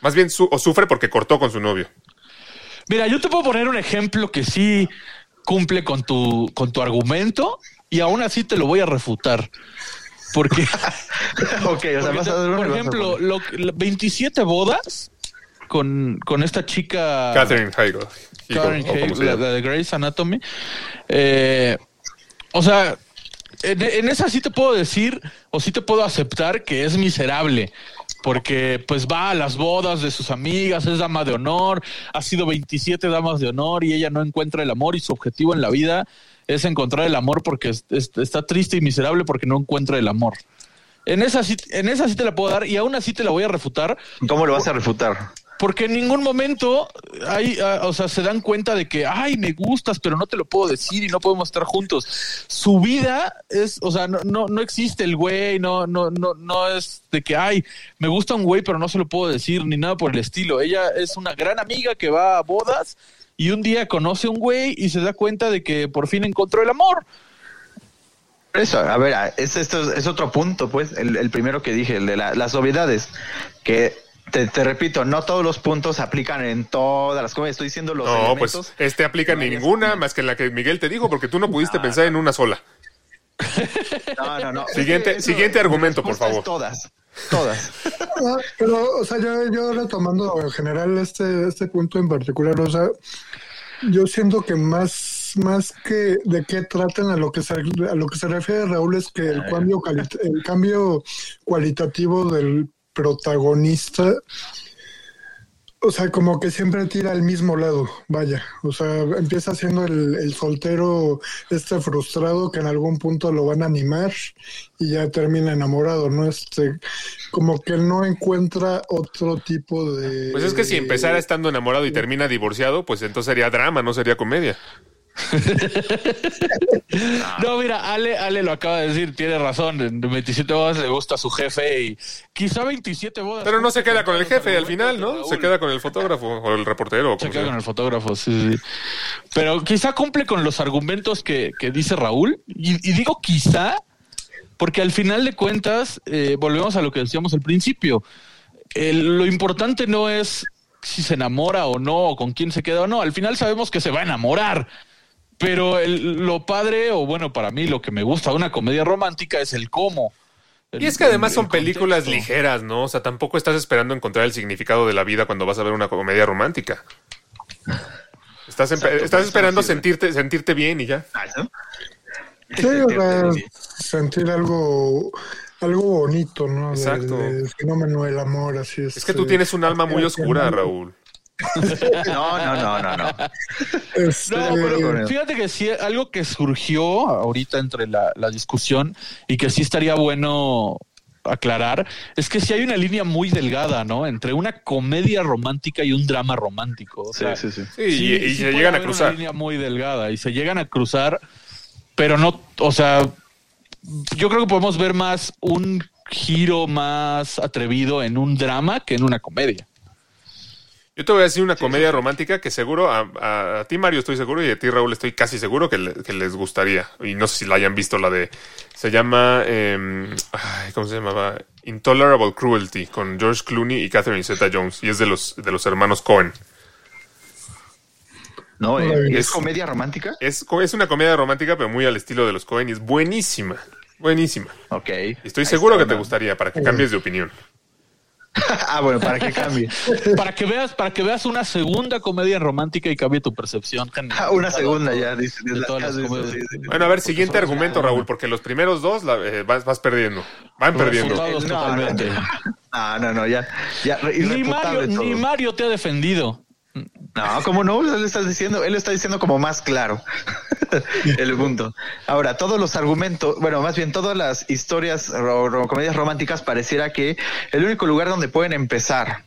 Más bien, su- o sufre porque cortó con su novio. Mira, yo te puedo poner un ejemplo que sí cumple con tu, con tu argumento y aún así te lo voy a refutar. Porque, ok, o sea, porque vas te- a dar uno por ejemplo, lo, que- la- 27 bodas con, con esta chica Catherine Heigl. Karen Hale, la, la de Grey's Anatomy. Eh, o sea, en, en esa sí te puedo decir o sí te puedo aceptar que es miserable. Porque pues va a las bodas de sus amigas, es dama de honor, ha sido 27 damas de honor y ella no encuentra el amor y su objetivo en la vida es encontrar el amor porque es- es- está triste y miserable porque no encuentra el amor. En esa, en esa sí te la puedo dar y aún así te la voy a refutar ¿Cómo lo vas a refutar? Porque en ningún momento hay, ah, o sea, se dan cuenta de que, ay, me gustas, pero no te lo puedo decir y no podemos estar juntos. Su vida es, o sea, no, no, no existe el güey, no, no, no, no es de que, ay, me gusta un güey, pero no se lo puedo decir ni nada por el estilo. Ella es una gran amiga que va a bodas y un día conoce a un güey y se da cuenta de que por fin encontró el amor. Eso, a ver, es, esto es, otro punto, pues, el, primero que dije, el de la- las obviedades, que te, te repito, no todos los puntos aplican en todas las cosas, estoy diciendo los No, pues elementos. este aplica en varias ninguna cosas. más que la que Miguel te dijo porque tú no pudiste pensar en una sola. No, no, no. Siguiente- Es que siguiente argumento, por favor. Todas, todas. Ah, pero, o sea, yo, yo retomando en general este, este punto en particular, o sea, yo siento que más más que de qué tratan a lo que se, a lo que se refiere Raúl es que el cambio, el cambio cualitativo del protagonista, o sea, como que siempre tira al mismo lado, vaya, o sea, empieza siendo el, el soltero este frustrado que en algún punto lo van a animar y ya termina enamorado, ¿no? Este, como que no encuentra otro tipo de... Pues es que si empezara estando enamorado y termina divorciado, pues entonces sería drama, no sería comedia. No, mira, Ale, Ale lo acaba de decir, tiene razón. En 27 bodas le gusta a su jefe y quizá 27 bodas. Pero no se queda con el jefe al final, ¿no? Se queda con el fotógrafo o el reportero. o Se queda sea. con el fotógrafo, sí, sí. Pero quizá cumple con los argumentos que, que dice Raúl. Y, y digo quizá, porque al final de cuentas, eh, volvemos a lo que decíamos al principio. Lo importante no es si se enamora o no, o con quién se queda o no. Al final sabemos que se va a enamorar. Pero el- lo padre, o bueno, para mí lo que me gusta de una comedia romántica es el cómo. Y es que además El- son el películas contexto. ligeras, ¿no? O sea, tampoco estás esperando encontrar el significado de la vida cuando vas a ver una comedia romántica. Estás, Exacto, estás esperando sentirte, sentirte bien y ya. Sí, o sea, sentir algo, algo bonito, ¿no? Del- Exacto. del fenómeno del amor, así es. Es que tú tienes un alma muy oscura, Raúl. No, no, no, no, no. Este, No, pero- pero fíjate que sí, algo que surgió ahorita entre la, la discusión y que sí estaría bueno aclarar es que sí hay una línea muy delgada, ¿no? Entre una comedia romántica y un drama romántico. O Sí, sí, sí. Sí, y, y se llegan a cruzar. Una línea muy delgada y se llegan a cruzar, pero no, o sea, yo creo que podemos ver más un giro más atrevido en un drama que en una comedia. Yo te voy a decir una comedia romántica que seguro, a, a- a ti Mario estoy seguro y a ti Raúl estoy casi seguro que, le- que les gustaría. Y no sé si la hayan visto, la de... Se llama... em, ay, ¿Cómo se llamaba? Intolerable Cruelty con George Clooney y Catherine Zeta-Jones. Y es de los, de los hermanos Cohen. No, eh. ¿Es comedia romántica? Es, es una comedia romántica pero muy al estilo de los Cohen y es buenísima. Buenísima. Ok. Estoy seguro está que te gustaría para que cambies de opinión. ah, bueno, para que cambie. Para que veas, para que veas una segunda comedia romántica y cambie tu percepción. general. Ah, una segunda ya, dice. De todas las Sí, sí, comedias. sí, sí. Bueno, a ver, siguiente argumento, Raúl, porque los primeros dos la- eh, vas, vas perdiendo. Van perdiendo. No, totalmente. No, no, no, ya. ya Ni Mario, ni Mario te ha defendido. No, como no, él está diciendo, él está diciendo como más claro el punto. Ahora, todos los argumentos, bueno, más bien todas las historias o comedias románticas pareciera que el único lugar donde pueden empezar,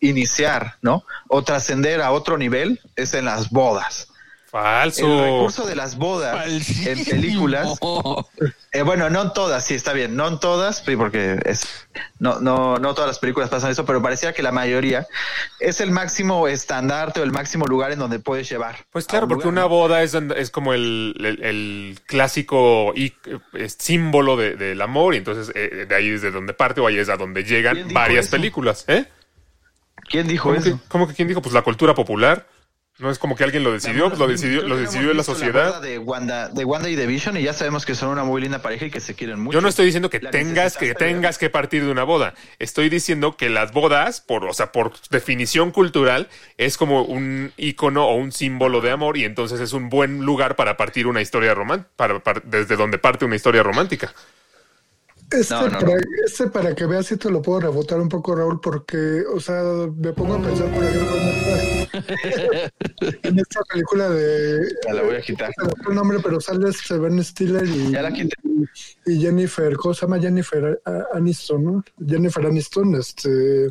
iniciar, ¿no? O trascender a otro nivel es en las bodas. Falso. El recurso de las bodas en películas Eh, bueno, no en todas, sí, está bien, no en todas, porque es, no, no, no todas las películas pasan eso, pero parecía que la mayoría es el máximo estandarte o el máximo lugar en donde puedes llevar. Pues claro, un porque lugar, una boda es, es como el, el- el clásico y, eh, símbolo de- del amor, y entonces eh, de ahí es de donde parte o ahí es a donde llegan ¿Quién dijo varias eso? películas. ¿Eh? ¿Quién dijo ¿Cómo que, eso? cómo que quién dijo? Pues la cultura popular. No es como que alguien lo decidió, lo decidió, lo decidió la sociedad. de Wanda, de Wanda y de Vision y ya sabemos que son una muy linda pareja y que se quieren mucho. Yo no estoy diciendo que La tengas que tengas que partir de una boda. Estoy diciendo que las bodas, por, o sea, por definición cultural, es como un icono o un símbolo de amor y entonces es un buen lugar para partir una historia romántica, para, para- desde donde parte una historia romántica. Este, No, no, para, no. este para que veas si te lo puedo rebotar un poco, Raúl, porque, o sea, me pongo a pensar, por ejemplo, en esta, película de... Ya la voy a quitar. el nombre, pero sale Ben Stiller y, Ya la quité. y Jennifer, ¿cómo se llama? Jennifer Aniston, ¿no? Jennifer Aniston, este...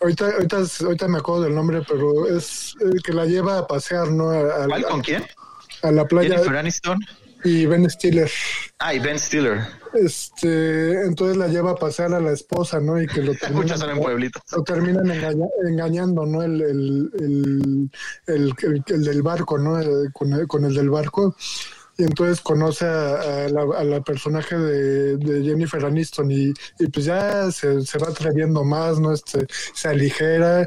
Ahorita, ahorita, ahorita me acuerdo del nombre, pero es el que la lleva a pasear, ¿no? A, a- ¿Cuál con quién? a la playa Jennifer Aniston. Y Ben Stiller. Ah, y Ben Stiller. Este, entonces la lleva a pasear a la esposa, ¿no? Y que lo terminan, son en pueblitos. lo terminan engaña- engañando, ¿no? El, el, el, el, el- el del barco, ¿no? Con el, con el del barco. Y entonces conoce a, a la, a la personaje de, de Jennifer Aniston y, y pues ya se, se va atreviendo más, ¿no? Este, se aligera.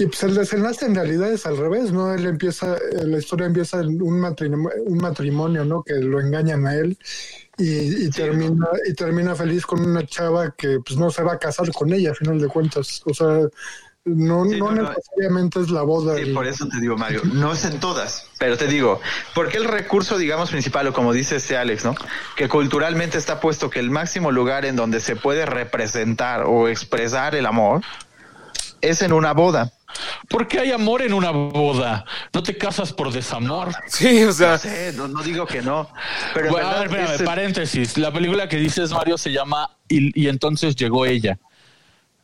Y pues el desenlace en realidad es al revés, ¿no? Él empieza, eh, la historia empieza en un matrimonio, un matrimonio, ¿no? Que lo engañan a él y, y termina y termina feliz con una chava que pues no se va a casar con ella a final de cuentas. O sea, No, Sí, no, no, no. necesariamente es la boda. Sí, el- por eso te digo, Mario, no es en todas, pero te digo, porque el recurso, digamos, principal, o como dice este Alex, ¿no? Que culturalmente está puesto que el máximo lugar en donde se puede representar o expresar el amor es en una boda. ¿Por qué hay amor en una boda? No te casas por desamor. Sí, o sea, No sé, no, no digo que no, pero en Bueno, a ver, verdad espérame, es- paréntesis. La película que dices, Mario, se llama Y, y entonces llegó ella.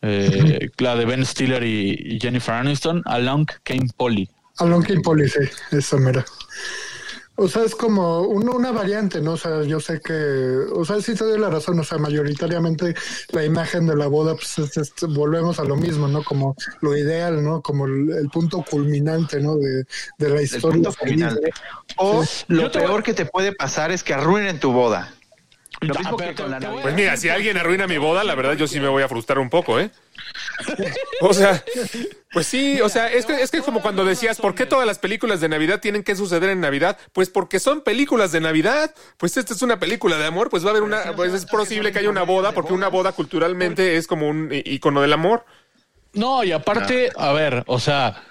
Eh, la de Ben Stiller y, y Jennifer Aniston, Along Came Polly. Alon King Police, esa mera. O sea, es como una, una variante, ¿no? O sea, yo sé que, o sea, sí te doy la razón, o sea, mayoritariamente la imagen de la boda, pues es- es- volvemos a lo mismo, ¿no? Como lo ideal, ¿no? Como el, el punto culminante, ¿no? De, de la el historia. punto feliz, culminante. ¿no? O lo peor que te puede pasar es que arruinen tu boda. Lo Ah, mismo que con la Navidad. pues mira, si alguien arruina mi boda, la verdad yo sí me voy a frustrar un poco, ¿eh? O sea, pues sí, o sea, es que es que como cuando decías, ¿por qué todas las películas de Navidad tienen que suceder en Navidad? Pues porque son películas de Navidad. Pues esta es una película de amor, pues va a haber una, pues es posible que haya una boda, porque una boda culturalmente es como un icono del amor. No, y aparte, a ver, o sea,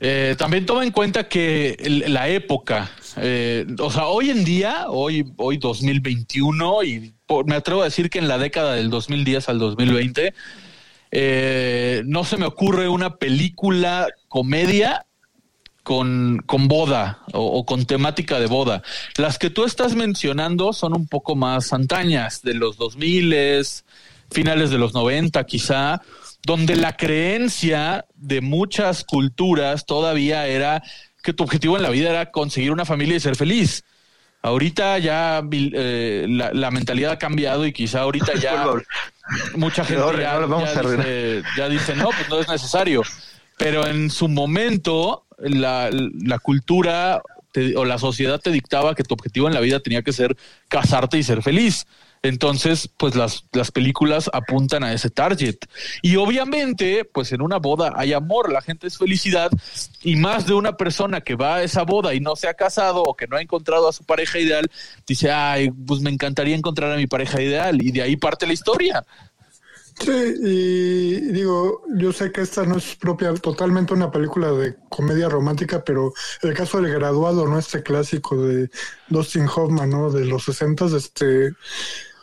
eh, también toma en cuenta que la época, eh, o sea, hoy en día, hoy, hoy 2021, y por- me atrevo a decir que en la década del 2010 al 2020, eh, no se me ocurre una película comedia con, con boda o, o con temática de boda. Las que tú estás mencionando son un poco más antañas, de los 2000, finales de los 90 quizá, donde la creencia de muchas culturas todavía era que tu objetivo en la vida era conseguir una familia y ser feliz. Ahorita ya eh, la, la mentalidad ha cambiado y quizá ahorita ya mucha gente No, ya, no vamos dice, ya dice, no, pues no es necesario. Pero en su momento, la, la cultura te- o la sociedad te dictaba que tu objetivo en la vida tenía que ser casarte y ser feliz. Entonces, pues las, las películas apuntan a ese target. Y obviamente, pues en una boda hay amor, la gente es felicidad y más de una persona que va a esa boda y no se ha casado o que no ha encontrado a su pareja ideal, dice, ay, pues me encantaría encontrar a mi pareja ideal y de ahí parte la historia. Sí, y digo, yo sé que esta no es propia, totalmente una película de comedia romántica, pero el caso del graduado, ¿no? Este clásico de Dustin Hoffman, ¿no? De los 60, este,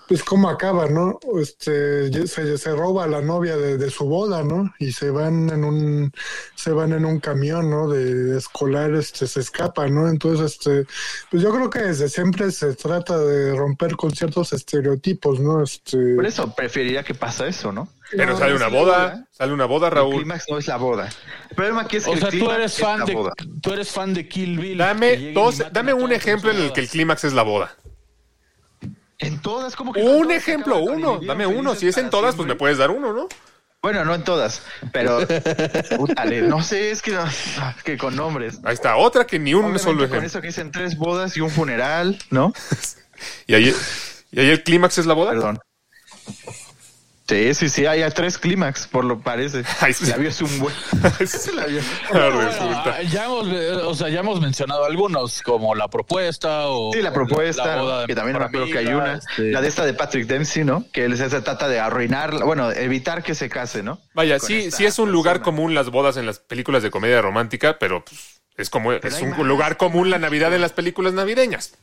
pues cómo acaba, ¿no? Este, se, se roba a la novia de, de su boda, ¿no? Y se van en un, se van en un camión, ¿no? De escolar, este, se escapa, ¿no? Entonces, este, pues yo creo que desde siempre se trata de romper con ciertos estereotipos, ¿no? Este, Por eso preferiría que pasa eso, ¿no? Pero No, sale una boda, boda. sale una boda, El Raúl. clímax no es la boda. El problema aquí es que O el sea, tú clímax eres es fan de boda. tú eres fan de Kill Bill. Dame dos, dame un ejemplo en el que el clímax es la boda. En todas, como que Un ejemplo, con uno, dame uno. Si es en para todas, pues me puedes dar uno, ¿no? Bueno, no en todas, pero Pútale, no sé, es que, no- ah, que con nombres. Ahí está, otra que ni un Obviamente solo con ejemplo. eso que dicen tres bodas y un funeral, ¿no? Y ahí, y ahí el clímax es la boda. Perdón. Sí, sí, sí, hay tres clímax, por lo parece. Ay, sí. La vio es un buen. Bueno, resulta. ya hemos, eh, o sea, ya hemos mencionado algunos, como la propuesta o Sí, la propuesta, la boda de que también me acuerdo que hay una. este, La de esta de Patrick Dempsey, ¿no? Que él se trata de arruinar, bueno, evitar que se case, ¿no? Vaya, Con sí, sí es un lugar común las bodas en las películas de comedia romántica, pero pues, es como es un más. lugar común la Navidad en las películas navideñas.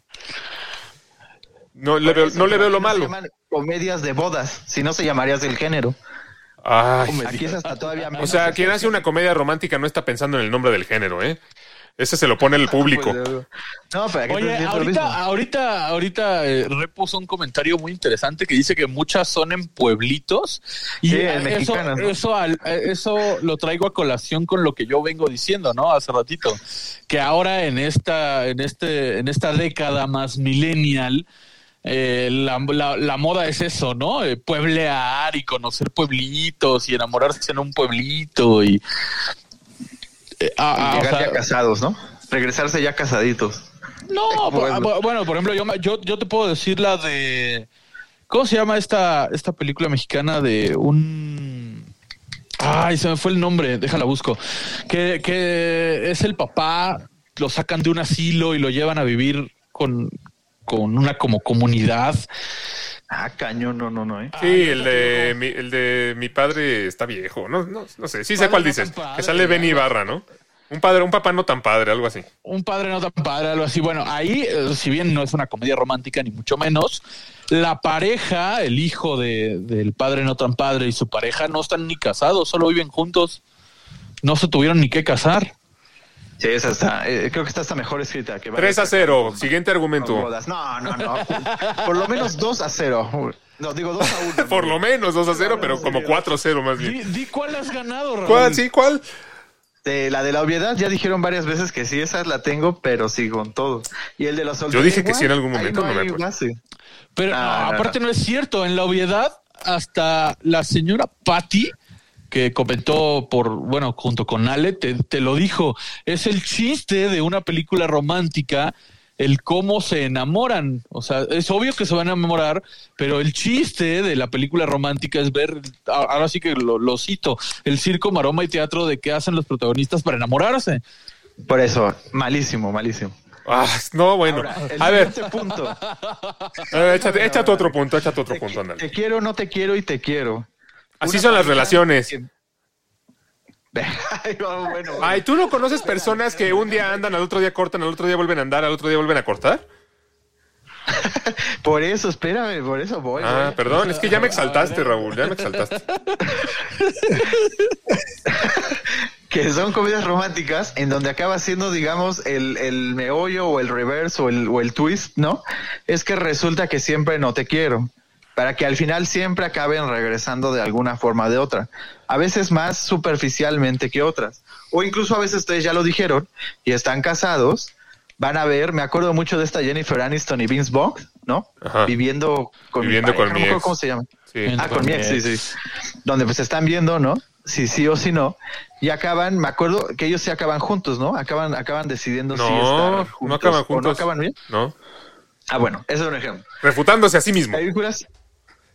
No le veo, no le veo lo no se malo. llaman comedias de bodas, si no se llamarías del género. Ay, Aquí es hasta todavía o menos. sea, quien hace una comedia romántica no está pensando en el nombre del género, ¿eh? Ese se lo pone el público. Pues, No, pero aquí Oye, ahorita, ahorita, ahorita eh, repuso un comentario muy interesante que dice que muchas son en pueblitos y Sí, eh, en eso, eso, al- eso lo traigo a colación con lo que yo vengo diciendo, ¿no? Hace ratito que ahora en esta, en este, en esta década más millennial. Eh, la, la- la moda es eso, ¿no? Eh, pueblear y conocer pueblitos y enamorarse en un pueblito y eh, ah, ah, o Llegar sea, ya casados, ¿no? Regresarse ya casaditos. no, por- Bueno. ah, bu- bueno, por ejemplo, yo, yo, yo te puedo decir la de. ¿Cómo se llama esta, esta película mexicana de un. Ay, se me fue el nombre, déjala busco. Que, que es el papá, lo sacan de un asilo y lo llevan a vivir con, con una como comunidad. Ah, cañón, no, no, no, ¿eh? Sí, el de, mi, el de mi padre está viejo. No, no, no sé. Sí sé cuál no dices. padre, que sale Benny Ibarra, ¿no? Un padre, un papá no tan padre, algo así. Un padre no tan padre, algo así. Bueno, ahí, eh, si bien no es una comedia romántica, ni mucho menos, la pareja, el hijo de, del padre no tan padre y su pareja no están ni casados, solo viven juntos. No se tuvieron ni que casar. Sí, esa está, eh, creo que está hasta mejor escrita. Que 3 a 0. Siguiente con argumento. bodas. No, no, no. Por lo menos 2 a 0. No, digo 2 a 1. Por lo menos 2 a 0, pero como 4 a 0 más bien. Di, di cuál has ganado, Raúl. ¿Cuál? Sí, ¿cuál? De la de la obviedad ya dijeron varias veces que sí, esa la tengo, pero sí con todo. Y el de los Yo dije que sí en algún momento, no me hay acuerdo. base. Pero no, no, aparte no. es cierto. En la obviedad, hasta la señora Patty, que comentó por, bueno, junto con Ale, te, te lo dijo. Es el chiste de una película romántica, el cómo se enamoran. O sea, es obvio que se van a enamorar, pero el chiste de la película romántica es ver, ahora sí que lo, lo cito, el circo, maroma y teatro de qué hacen los protagonistas para enamorarse. Por eso, malísimo, malísimo. Ah, no, bueno. Ahora, a ver, punto. a ver, échate, échate otro punto, échate otro punto. Te quiero, no te quiero y te quiero. Así son las relaciones. que- Ay, no, bueno, Ay, ¿tú no conoces personas que un día andan, al otro día cortan, al otro día vuelven a andar, al otro día vuelven a cortar? Por eso, espérame, por eso voy. Ah, perdón, es que ya me exaltaste, Raúl, ya me exaltaste. que son comedias románticas en donde acaba siendo, digamos, el, el meollo o el reverse o el, o el twist, ¿no? Es que resulta que siempre no te quiero. Para que al final siempre acaben regresando de alguna forma o de otra. A veces más superficialmente que otras. O incluso a veces ustedes ya lo dijeron y están casados. Van a ver, me acuerdo mucho de esta Jennifer Aniston y Vince Vaughn, ¿no? Ajá. Viviendo con Viviendo mi con no mi ex. ¿Cómo se llama? Sí. Ah, con mi ex, sí, sí. Donde pues están viendo, ¿no? Si sí o si no. Y acaban, me acuerdo que ellos se acaban juntos, ¿no? Acaban, acaban decidiendo si estar juntos no acaban o juntos. no acaban bien. ¿No? Ah, bueno, ese es un ejemplo. Refutándose a sí mismo. Películas.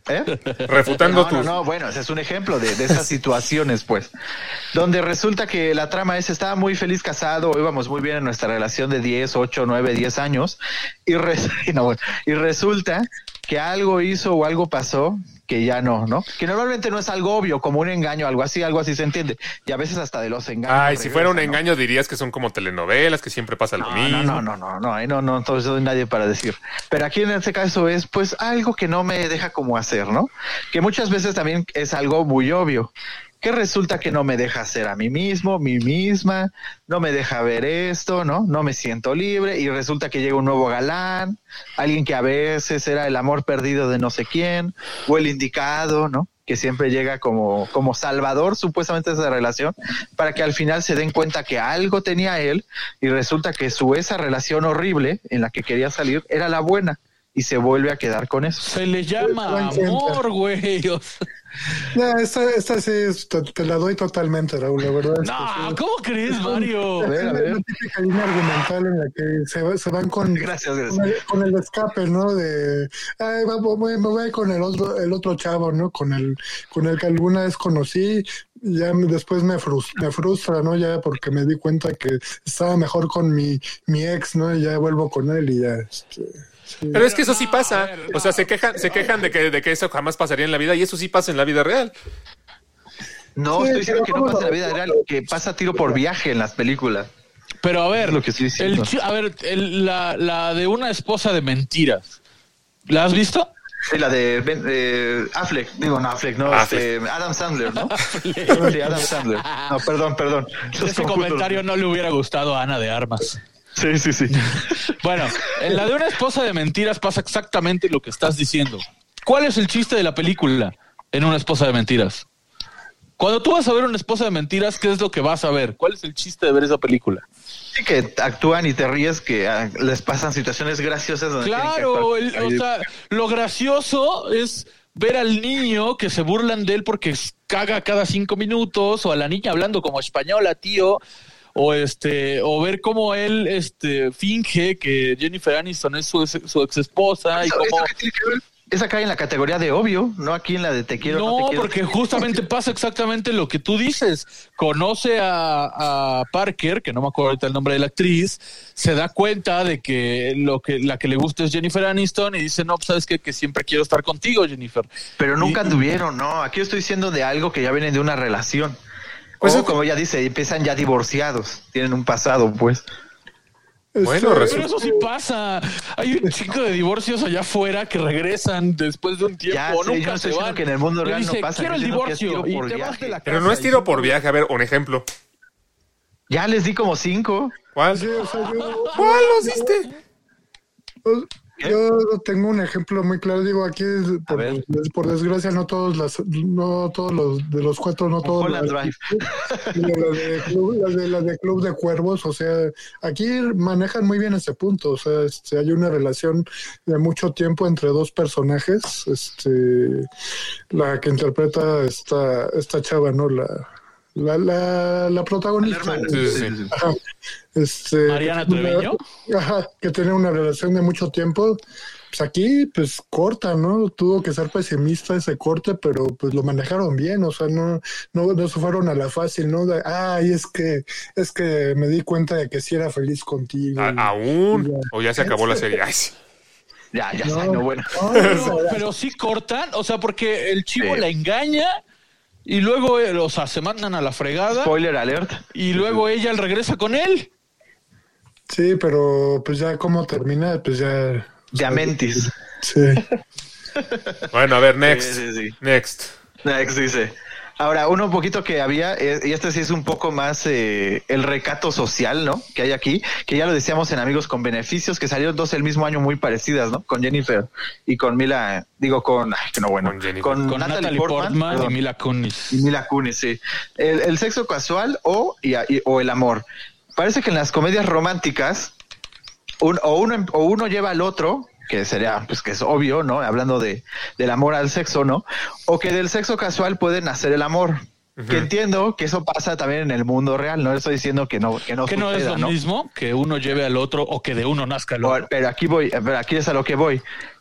¿Eh? Refutando No, tus. no, no, bueno, ese es un ejemplo de, de esas situaciones, pues, donde resulta que la trama es, estaba muy feliz casado, íbamos muy bien en nuestra relación de 10, 8, 9, 10 años, y, res- y no, y resulta que algo hizo o algo pasó que ya no, ¿no? Que normalmente no es algo obvio, como un engaño, algo así, algo así se entiende, y a veces hasta de los engaños. Ay, si fuera un engaño dirías que son como telenovelas, que siempre pasa lo No, mismo. no, no, no, no, no, ahí no, no, entonces no hay nadie para decir. Pero aquí en este caso es pues algo que no me deja como hacer, ¿no? Que muchas veces también es algo muy obvio. Que resulta que no me deja ser a mí mismo, mí misma, no me deja ver esto, ¿no? No me siento libre y resulta que llega un nuevo galán, alguien que a veces era el amor perdido de no sé quién, o el indicado, ¿no? Que siempre llega como, como salvador supuestamente de esa relación, para que al final se den cuenta que algo tenía él y resulta que su esa relación horrible en la que quería salir era la buena y se vuelve a quedar con eso. Se le llama amor, güey. No, esta, esta sí es- te, te la doy totalmente, Raúl, la verdad. es que no, sí. ¿cómo crees, Mario? A ver, a Es típica línea argumental en la que se, va- se van con, Gracias, con, gracias. el, con el escape, ¿no? De, ay, me voy con el otro, el otro chavo, ¿no? Con el, con el que alguna vez conocí, ya me- después me frustra, me frustra, ¿no? Ya porque me di cuenta que estaba mejor con mi, mi ex, ¿no? Y ya vuelvo con él y ya, este, Pero es que eso sí pasa. ver, o sea, se quejan, se quejan de que, de que eso jamás pasaría en la vida y eso sí pasa en la vida real. No, Sí, estoy diciendo que no pasa en la vida real, que pasa tiro por viaje en las películas. Pero a ver, Es lo que estoy diciendo. el a ver, el- la, la de una esposa de mentiras. ¿La has visto? Sí, la de Ben- eh, Affleck, digo, no, Affleck, no, Affleck. este, Adam Sandler, ¿no? Sí, Adam Sandler. No, perdón, perdón. Los Ese comentario no le hubiera gustado a Ana de Armas. Sí, sí, sí. Bueno, en la de una esposa de mentiras pasa exactamente lo que estás diciendo. ¿Cuál es el chiste de la película en una esposa de mentiras? Cuando tú vas a ver una esposa de mentiras, ¿qué es lo que vas a ver? ¿Cuál es el chiste de ver esa película? Sí, que actúan y te ríes que ah, les pasan situaciones graciosas donde tienen que Claro, el- o sea, lo gracioso es ver al niño que se burlan de él porque caga cada cinco minutos, o a la niña hablando como española, tío, o este, o ver cómo él este finge que Jennifer Aniston es su, su ex esposa y ¿Eso- cómo esa cae en la categoría de obvio, no aquí en la de te quiero. No, No, te quiero. porque justamente pasa exactamente lo que tú dices. Conoce a, a Parker, que no me acuerdo ahorita el nombre de la actriz, se da cuenta de que lo que la que le gusta es Jennifer Aniston y dice, no, pues sabes qué? que siempre quiero estar contigo, Jennifer. Pero nunca Y- anduvieron, no. Aquí estoy diciendo de algo que ya viene de una relación. Pues o como ya dice, empiezan ya divorciados, tienen un pasado, pues. Bueno, Este, resulta- Pero eso sí pasa. Hay un chico de divorcios allá afuera que regresan después de un tiempo. Ya o nunca se van. que en el mundo no pasa, Quiero el divorcio tiro y por te vas viaje. de la Pero no es tiro por viaje. A ver, un ejemplo. Ya les di como cinco. ¿Cuál? sí, o sea, yo- ¿Cuál los diste? Yo tengo un ejemplo muy claro, digo aquí por, desgracia no todos las no todos los de los cuatro no todos las, Drive. las de club, las de las de club de cuervos, o sea, aquí manejan muy bien ese punto, o sea, este, hay una relación de mucho tiempo entre dos personajes, este la que interpreta esta esta chava, ¿no? La la, la, la protagonista. Sí, sí, sí. Ajá. Este, Mariana que tiene una- Treviño. Ajá, que tiene una relación de mucho tiempo. Pues aquí, pues corta, ¿no? Tuvo que ser pesimista ese corte, pero pues lo manejaron bien, o sea, no, no, no se fueron a la fácil, ¿no? De, ay, es que, es que me di cuenta de que sí era feliz contigo. A- ¿Aún? ¿O ya se acabó la serie? Ay, sí. Ya, ya no, bueno. No, Pero, pero sí cortan, o sea, porque el chivo Sí. la engaña y luego, eh, o sea, se mandan a la fregada Spoiler alert. y luego ella regresa con él. sí, pero pues ya cómo termina, pues ya. Diamentis. Sí. Bueno, a ver, next. Sí, sí, sí. Next. Next dice. Ahora, uno un poquito que había, eh, y este sí es un poco más eh, el recato social, ¿no? Que hay aquí, que ya lo decíamos en Amigos con Beneficios, que salieron dos el mismo año muy parecidas, ¿no? Con Jennifer y con Mila, digo con, ay, que no bueno, Con Jennifer. con, Con Natalie, Natalie, Portman, Portman, perdón, y Mila Kunis. y Mila Kunis, sí. El, el sexo casual o, y- y- o el amor. Parece que en las comedias románticas, un- o, uno, o uno lleva al otro, que sería, pues que es obvio, ¿no? Hablando de, del amor al sexo, ¿no? O que del sexo casual puede nacer el amor. Que entiendo que eso pasa también en el mundo real, no estoy diciendo que no, que no Que no es lo ¿no? mismo que uno lleve al otro o que de uno nazca el otro. Pero aquí voy, pero aquí es a lo que voy.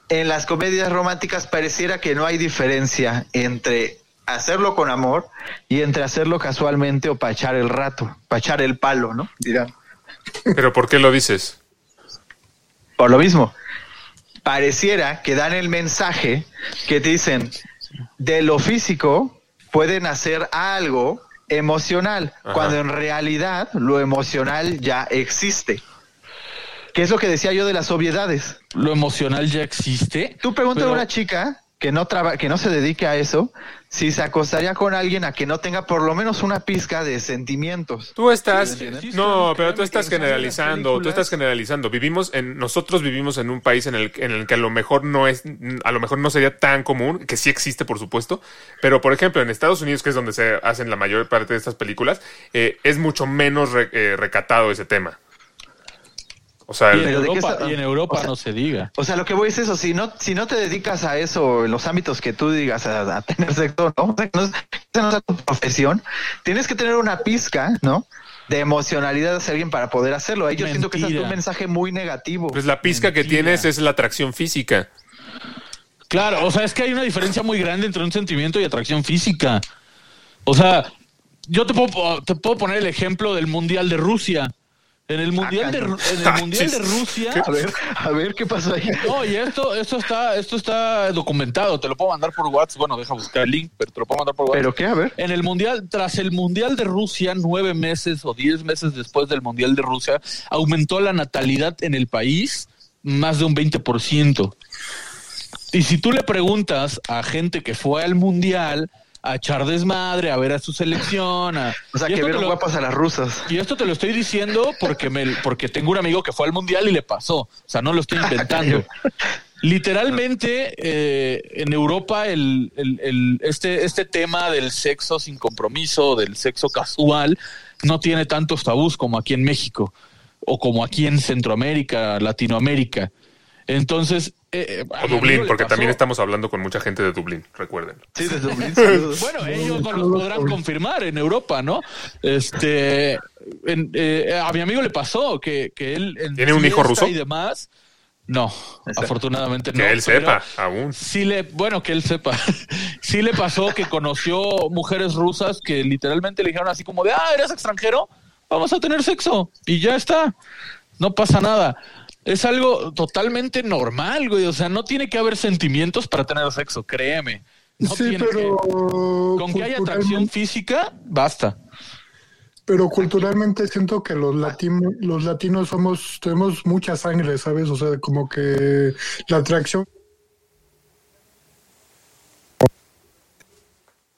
En las comedias románticas pareciera que no hay diferencia entre hacerlo con amor y entre hacerlo casualmente o para echar el rato, para echar el palo, ¿no? Dirán. ¿Pero por qué lo dices? Por lo mismo, pareciera que dan el mensaje que te dicen, de lo físico pueden hacer algo emocional, Ajá. cuando en realidad lo emocional ya existe. ¿Qué es lo que decía yo de las obviedades? Lo emocional ya existe. Tú preguntas Pero- a una chica que no traba, que no se dedique a eso, si se acostaría con alguien a que no tenga por lo menos una pizca de sentimientos. Tú estás, Sí, no, pero tú estás generalizando, tú estás generalizando. Vivimos en, nosotros vivimos en un país en el, en el que a lo mejor no es, a lo mejor no sería tan común, que sí existe, por supuesto, pero por ejemplo en Estados Unidos, que es donde se hacen la mayor parte de estas películas, eh, es mucho menos re- eh, recatado ese tema. O sea, Y en Pero ¿de qué Europa, está- y en Europa o sea- no se diga. O sea, lo que voy es eso, si no, si no te dedicas a eso en los ámbitos que tú digas a, a tener sexo, ¿no? O sea, que no es, esa no es tu profesión, tienes que tener una pizca, ¿no? De emocionalidad hacia alguien para poder hacerlo. Ahí yo siento que ese es un mensaje muy negativo. pues la pizca que tienes es la atracción física. Claro, o sea, es que hay una diferencia muy grande entre un sentimiento y atracción física. O sea, yo te puedo, te puedo poner el ejemplo del Mundial de Rusia. En el Mundial de, cañón. Ru- en el mundial de Rusia. A ver, a ver qué pasó ahí. No, y esto, esto está, esto está documentado. Te lo puedo mandar por WhatsApp. Bueno, deja buscar el link, pero te lo puedo mandar por WhatsApp. ¿Pero qué? A ver. En el mundial, tras el mundial de Rusia, nueve meses o diez meses después del mundial de Rusia, aumentó la natalidad en el país más de un 20%. Y si tú le preguntas a gente que fue al mundial a echar desmadre, a ver a su selección, a, O sea, que vieron lo- guapas a las rusas. y esto te lo estoy diciendo porque me, porque tengo un amigo que fue al mundial y le pasó. O sea, no lo estoy inventando. Literalmente, eh, en Europa, el, el- el- este, este tema del sexo sin compromiso, del sexo casual, no tiene tantos tabús como aquí en México o como aquí en Centroamérica, Latinoamérica. Entonces, eh, a O Dublín, porque pasó. también estamos hablando con mucha gente de Dublín, recuerden. Sí, de Dublín. Bueno, ellos no lo podrán confirmar en Europa, ¿no? Este, en- eh, a mi amigo le pasó que, que él en Tiene un hijo ruso? y demás No, Exacto. afortunadamente no. Que él sepa, aún. Sí le, bueno, que él sepa. sí le pasó que conoció mujeres rusas que literalmente le dijeron así como de, ah, eres extranjero, vamos a tener sexo. Y ya está. No pasa nada. Es algo totalmente normal, güey. O sea, no tiene que haber sentimientos para tener sexo, créeme. No sí, tiene pero que. Con que haya atracción física, basta. Pero culturalmente siento que los latinos, los latinos somos, tenemos mucha sangre, ¿sabes? O sea, como que la atracción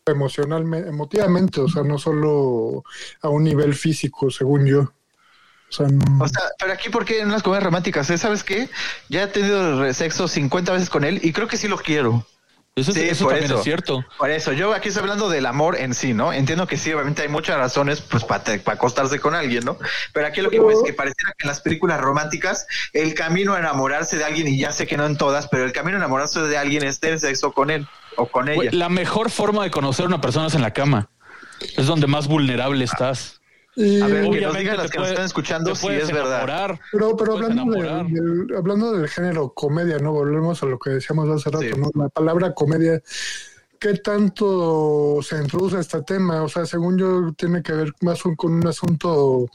emocionalmente, emotivamente, o sea, no solo a un nivel físico, según yo. O sea, no- O sea, pero aquí, ¿por qué en las comedias románticas? eh? ¿Sabes qué? Ya he tenido sexo 50 veces con él y creo que sí lo quiero. Eso, Sí, eso por también eso. es cierto. Por eso, yo aquí estoy hablando del amor en sí, ¿no? Entiendo que sí, obviamente hay muchas razones pues para acostarse con alguien, ¿no? Pero aquí lo que voy es que pareciera que en las películas románticas el camino a enamorarse de alguien, y ya sé que no en todas, pero el camino a enamorarse de alguien es tener sexo con él o con ella. La mejor forma de conocer a una persona es en la cama. Es donde más vulnerable estás. Y- A ver, que nos digan las que nos puede- están escuchando si es verdad. pero, pero hablando, del, hablando del género comedia, ¿no? Volvemos a lo que decíamos hace rato, Sí. ¿no? La palabra comedia, ¿qué tanto se introduce este tema? O sea, según yo, tiene que ver más un- con un asunto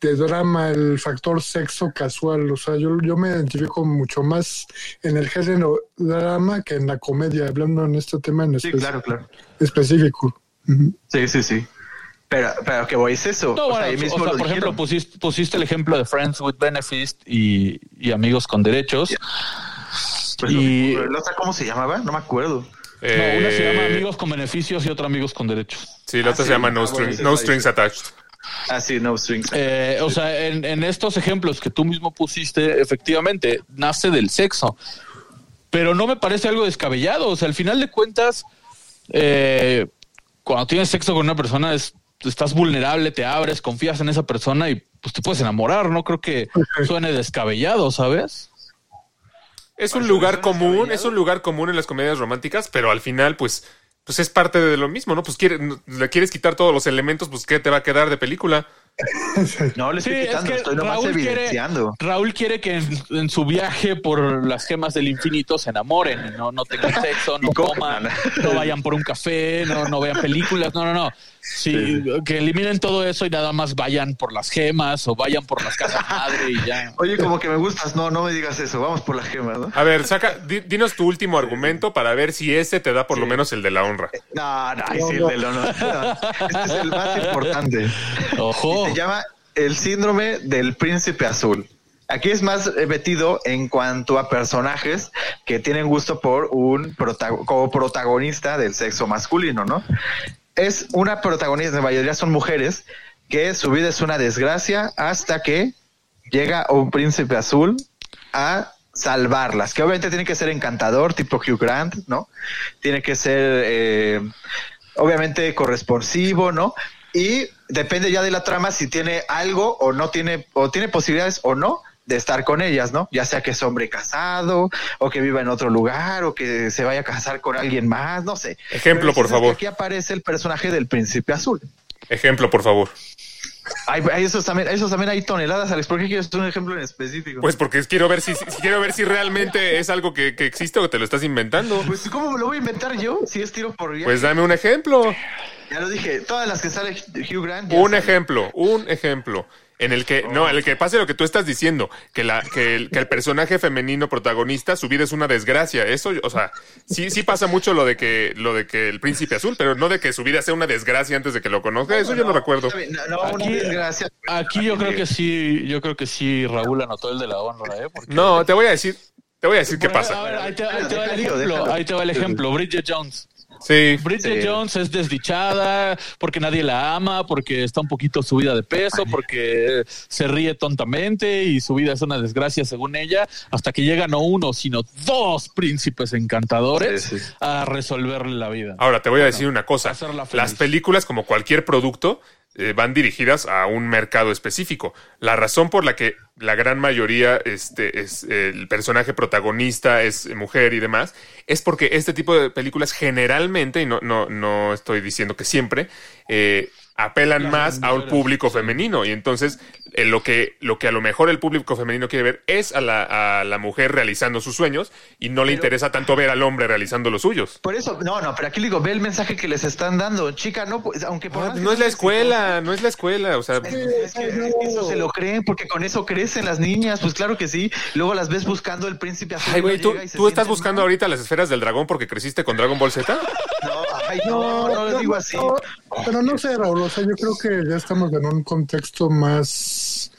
de drama, el factor sexo casual. O sea, yo, yo me identifico mucho más en el género drama que en la comedia, hablando en este tema en Sí, espe- claro, claro. específico. Sí, sí, sí. Pero, pero que voy es eso. No, o sea, ahí o mismo sea, lo por ejemplo, pusiste, pusiste el ejemplo de Friends with Benefits y, y Amigos con Derechos. Pues, y- ¿La otra cómo se llamaba? No me acuerdo. No, una se llama Eh, Amigos con Beneficios y otra Amigos con Derechos. Sí, la otra Ah, se llama Ah, No, Strings, no Strings Attached. Ah, sí, No Strings. Eh, o sea, en, en estos ejemplos que tú mismo pusiste, efectivamente, nace del sexo. Pero no me parece algo descabellado. O sea, al final de cuentas, eh, cuando tienes sexo con una persona, es, estás vulnerable, te abres, confías en esa persona y pues te puedes enamorar. No creo que suene descabellado, ¿sabes? Es un lugar común, es un lugar común en las comedias románticas, pero al final, pues, pues es parte de lo mismo, ¿no? Pues quiere, le quieres quitar todos los elementos, pues ¿qué te va a quedar de película? No le estoy quitando, estoy nomás Raúl quiere, evidenciando. Raúl quiere que en, en su viaje por las gemas del infinito se enamoren, y no, no tengan sexo, no coman, no vayan por un café, no, no vean películas, no, no, no. Sí, que eliminen todo eso y nada más vayan por las gemas o vayan por las casas madre y ya. Oye, como que me gustas. No, no me digas eso. Vamos por las gemas, ¿no? A ver, saca, di- dinos tu último argumento para ver si ese te da por lo menos el de la honra. No, no, ay, sí, el del honor. Este es el más importante. Ojo. Se llama el síndrome del príncipe azul. Aquí es más eh, metido en cuanto a personajes que tienen gusto por un protago- como protagonista del sexo masculino, ¿no? Es una protagonista, la mayoría son mujeres, que su vida es una desgracia hasta que llega un príncipe azul a salvarlas, que obviamente tiene que ser encantador, tipo Hugh Grant, ¿no? Tiene que ser, eh, obviamente, corresponsivo, ¿no? Y depende ya de la trama si tiene algo o no tiene, o tiene posibilidades o no de estar con ellas, ¿no? Ya sea que es hombre casado, o que viva en otro lugar, o que se vaya a casar con alguien más, no sé. Ejemplo, por favor. Aquí aparece el personaje del príncipe azul. Ejemplo, por favor. Hay, hay esos también, esos también hay toneladas, Alex. ¿Por qué quieres un ejemplo en específico? Pues porque quiero ver si, si- quiero ver si realmente es algo que, que existe o te lo estás inventando. Pues, ¿cómo lo voy a inventar yo? Si es tiro por viaje. Pues dame un ejemplo. ya lo dije, todas las que sale Hugh Grant. Un ejemplo, un ejemplo. En el que, no, en el que pase lo que tú estás diciendo, que la, que el, que el personaje femenino protagonista, su vida es una desgracia. Eso, o sea, sí, sí pasa mucho lo de que, lo de que el príncipe azul, pero no de que su vida sea una desgracia antes de que lo conozca. Eso yo no recuerdo. No, no, una Aquí- desgracia. Aquí yo creo que sí, yo creo que sí Raúl anotó el de la honra, ¿eh? Porque- No, te voy a decir, te voy a decir qué A ver, pasa. ahí te, ahí te va el ejemplo, ahí te va el ejemplo, Bridget Jones. Sí. Bridget Sí. Jones es desdichada porque nadie la ama, porque está un poquito subida de peso, porque se ríe tontamente y su vida es una desgracia según ella, hasta que llegan no uno, sino dos príncipes encantadores Sí, sí. a resolverle la vida. Ahora te voy a decir una cosa. Las películas, como cualquier producto, eh, van dirigidas a un mercado específico. La razón por la que la gran mayoría, este, es el personaje protagonista es mujer y demás, es porque este tipo de películas generalmente, y no, no, no estoy diciendo que siempre, eh, apelan más a un público femenino. Y entonces, eh, lo, que, lo que a lo mejor el público femenino quiere ver es a la, a la mujer realizando sus sueños y no le interesa tanto ver al hombre realizando los suyos. Por eso, no, no, pero aquí le digo, ve el mensaje que les están dando. Chica, no, pues, aunque por Ah, no es la escuela, no es la escuela. O sea, Es, es que, es que eso se lo creen porque con eso crecen las niñas, pues claro que sí. Luego las ves buscando el príncipe azul. ay, güey, ¿tú, tú estás buscando mal. ahorita las esferas del dragón porque creciste con Dragon Ball Z. No, no, no, lo digo así. pero no sé, Raúl, o sea, yo creo que ya estamos en un contexto más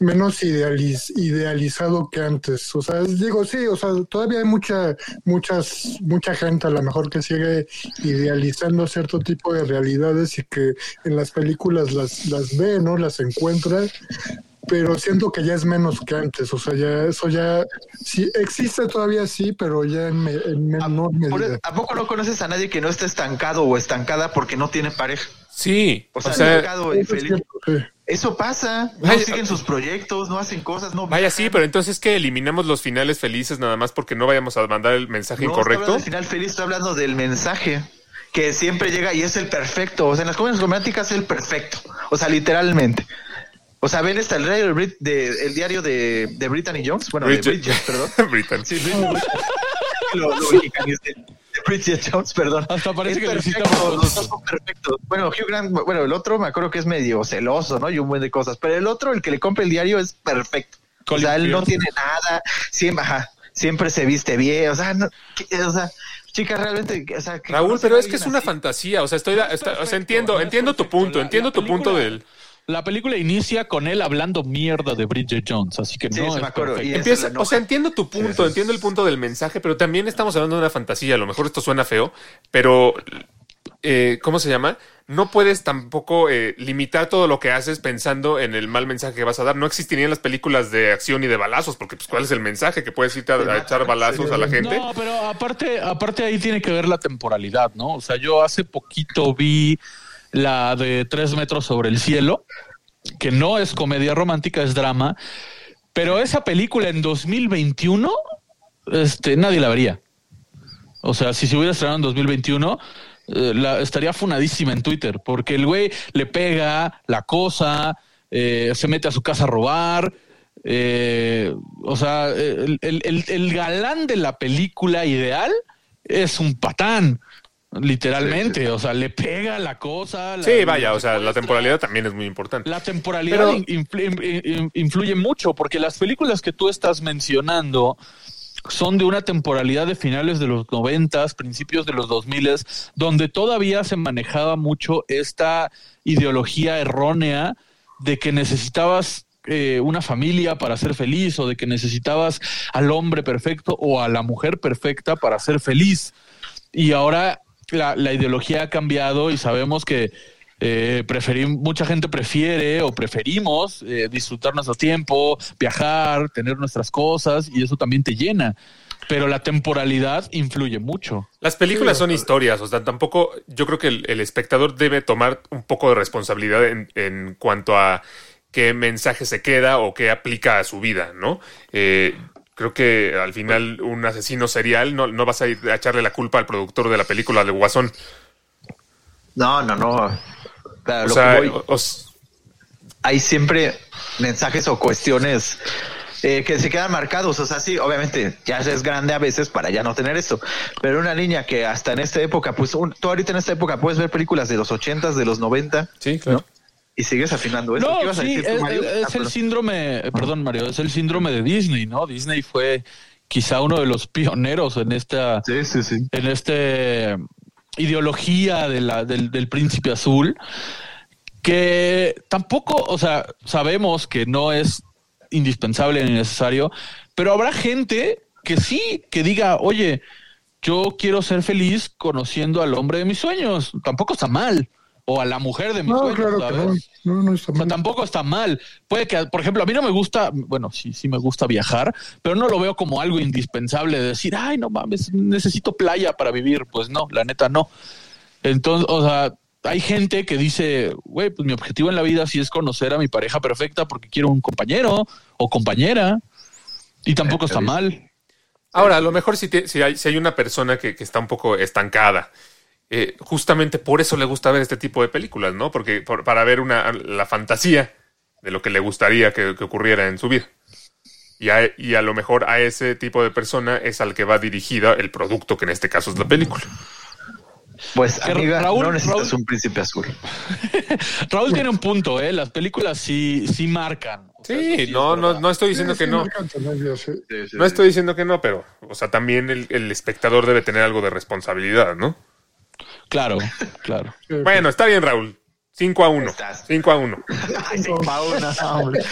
menos idealiz- idealizado que antes. O sea, digo, sí, o sea, todavía hay mucha, muchas, mucha gente a lo mejor que sigue idealizando cierto tipo de realidades y que en las películas las, las ve, ¿no? Las encuentra. Pero siento que ya es menos que antes, o sea, ya eso ya sí existe todavía sí, pero ya en, me- en menor Por- medida. ¿A poco no conoces a nadie que no esté estancado o estancada porque no tiene pareja? Sí, O o sea, estancado y Eso es feliz. cierto, sí. Eso pasa. No Vaya- siguen sus proyectos, no hacen cosas, no. vaya sí, pero entonces que eliminamos los finales felices nada más porque no vayamos a mandar el mensaje No, incorrecto. del final feliz, estoy hablando del mensaje que siempre llega y es el perfecto. O sea, en las comedias románticas es el perfecto. O sea, literalmente. O sea, ven está el diario de, Brit- de- el diario de, de Brittany Jones, bueno, Bridget. de Bridget, perdón. Britain. Sí, Bridget. lo, lo mexicanicé. De Bridget Jones, perdón. Hasta parece Es que perfecto, los dos son perfectos. Bueno, Hugh Grant, bueno, el otro me acuerdo que es medio celoso, ¿no? Y un buen de cosas. Pero el otro, el que le compra el diario, es perfecto. O sea, él no Colin tiene nada, siempre, ajá, siempre se viste bien, o sea, no, que- o sea, chica, realmente, o sea, que Raúl, pero a es que es una así. fantasía, o sea, estoy, está- o sea, entiendo, no entiendo tu punto, La- entiendo la tu punto del... La película inicia con él hablando mierda de Bridget Jones, así que Sí, no sí es me acuerdo, y- Empieza, o sea, entiendo tu punto, entiendo el punto del mensaje, pero también estamos hablando de una fantasía. A lo mejor esto suena feo, pero eh, ¿cómo se llama? No puedes tampoco eh, limitar todo lo que haces pensando en el mal mensaje que vas a dar. No existirían las películas de acción y de balazos, porque pues cuál es el mensaje que puedes irte a, a echar balazos a la gente. No, pero aparte, aparte ahí tiene que ver la temporalidad, ¿no? O sea, yo hace poquito vi la de Tres metros sobre el cielo, que no es comedia romántica, es drama, pero esa película en 2021, este, nadie la vería. O sea, si se hubiera estrenado en 2021, eh, estaría funadísima en Twitter, porque el güey le pega la cosa, eh, se mete a su casa a robar. eh, o sea, el- el galán de la película ideal es un patán, literalmente. O sea, le pega la cosa. la- Sí, vaya, o sea, la temporalidad también es muy importante. la temporalidad Pero- influye mucho porque las películas que tú estás mencionando son de una temporalidad de finales de los noventas, principios de los dos miles, donde todavía se manejaba mucho esta ideología errónea de que necesitabas eh, una familia para ser feliz o de que necesitabas al hombre perfecto o a la mujer perfecta para ser feliz. Y ahora la, la ideología ha cambiado y sabemos que eh, mucha gente prefiere o preferimos eh, disfrutar nuestro tiempo, viajar, tener nuestras cosas y eso también te llena. Pero la temporalidad influye mucho. Las películas son historias, o sea, tampoco yo creo que el, el espectador debe tomar un poco de responsabilidad en, en cuanto a qué mensaje se queda o qué aplica a su vida, ¿no? Eh, creo que al final un asesino serial no, no vas a ir a echarle la culpa al productor de la película de Guasón. No, no, no. Claro, O lo sea, que voy- hay siempre mensajes o cuestiones eh, que se quedan marcados. O sea, sí, obviamente ya es grande a veces para ya no tener esto. Pero una niña que hasta en esta época, pues un- tú ahorita en esta época puedes ver películas de los ochentas, de los 90 sí, claro. Y sigues afinando eso. ¿Qué No, ibas a decir tú, es, Mario? es Ah, el síndrome, perdón Mario, es el síndrome de Disney, ¿no? Disney fue quizá uno de los pioneros en esta, Sí, sí, sí. en este ideología de la, del, del príncipe azul, que tampoco, o sea, sabemos que no es indispensable ni necesario, pero habrá gente que sí, que diga, oye, yo quiero ser feliz conociendo al hombre de mis sueños, tampoco está mal, o a la mujer de mis No, sueños, claro que no. ¿sabes? No, no está O sea, mal. tampoco está mal. Puede que, por ejemplo, a mí no me gusta, bueno, sí, sí me gusta viajar, pero no lo veo como algo indispensable de decir, ay, no mames, necesito playa para vivir. Pues no, la neta no. Entonces, o sea, hay gente que dice, güey, pues mi objetivo en la vida sí es conocer a mi pareja perfecta porque quiero un compañero o compañera. Y tampoco está mal. Ahora, a lo mejor si, te- si, hay, si hay una persona que, que está un poco estancada eh, justamente por eso le gusta ver este tipo de películas, ¿no? Porque por- para ver una, la fantasía de lo que le gustaría que, que ocurriera en su vida. Y a, y a lo mejor a ese tipo de persona es al que va dirigida el producto, que en este caso es la película. Pues, amiga, Raúl- no necesitas Raúl- un príncipe azul. Raúl tiene un punto, ¿eh? Las películas sí, sí marcan. O sea, eso Sí, es no, no, no estoy diciendo Sí, que sí, no. marcan tendencias, sí. No estoy diciendo que no, pero, o sea, también el, el espectador debe tener algo de responsabilidad, ¿no? Claro, claro. Bueno, está bien, Raúl. 5 a 1. Estás. 5 a 1. Ay, sí, Paula, hombre.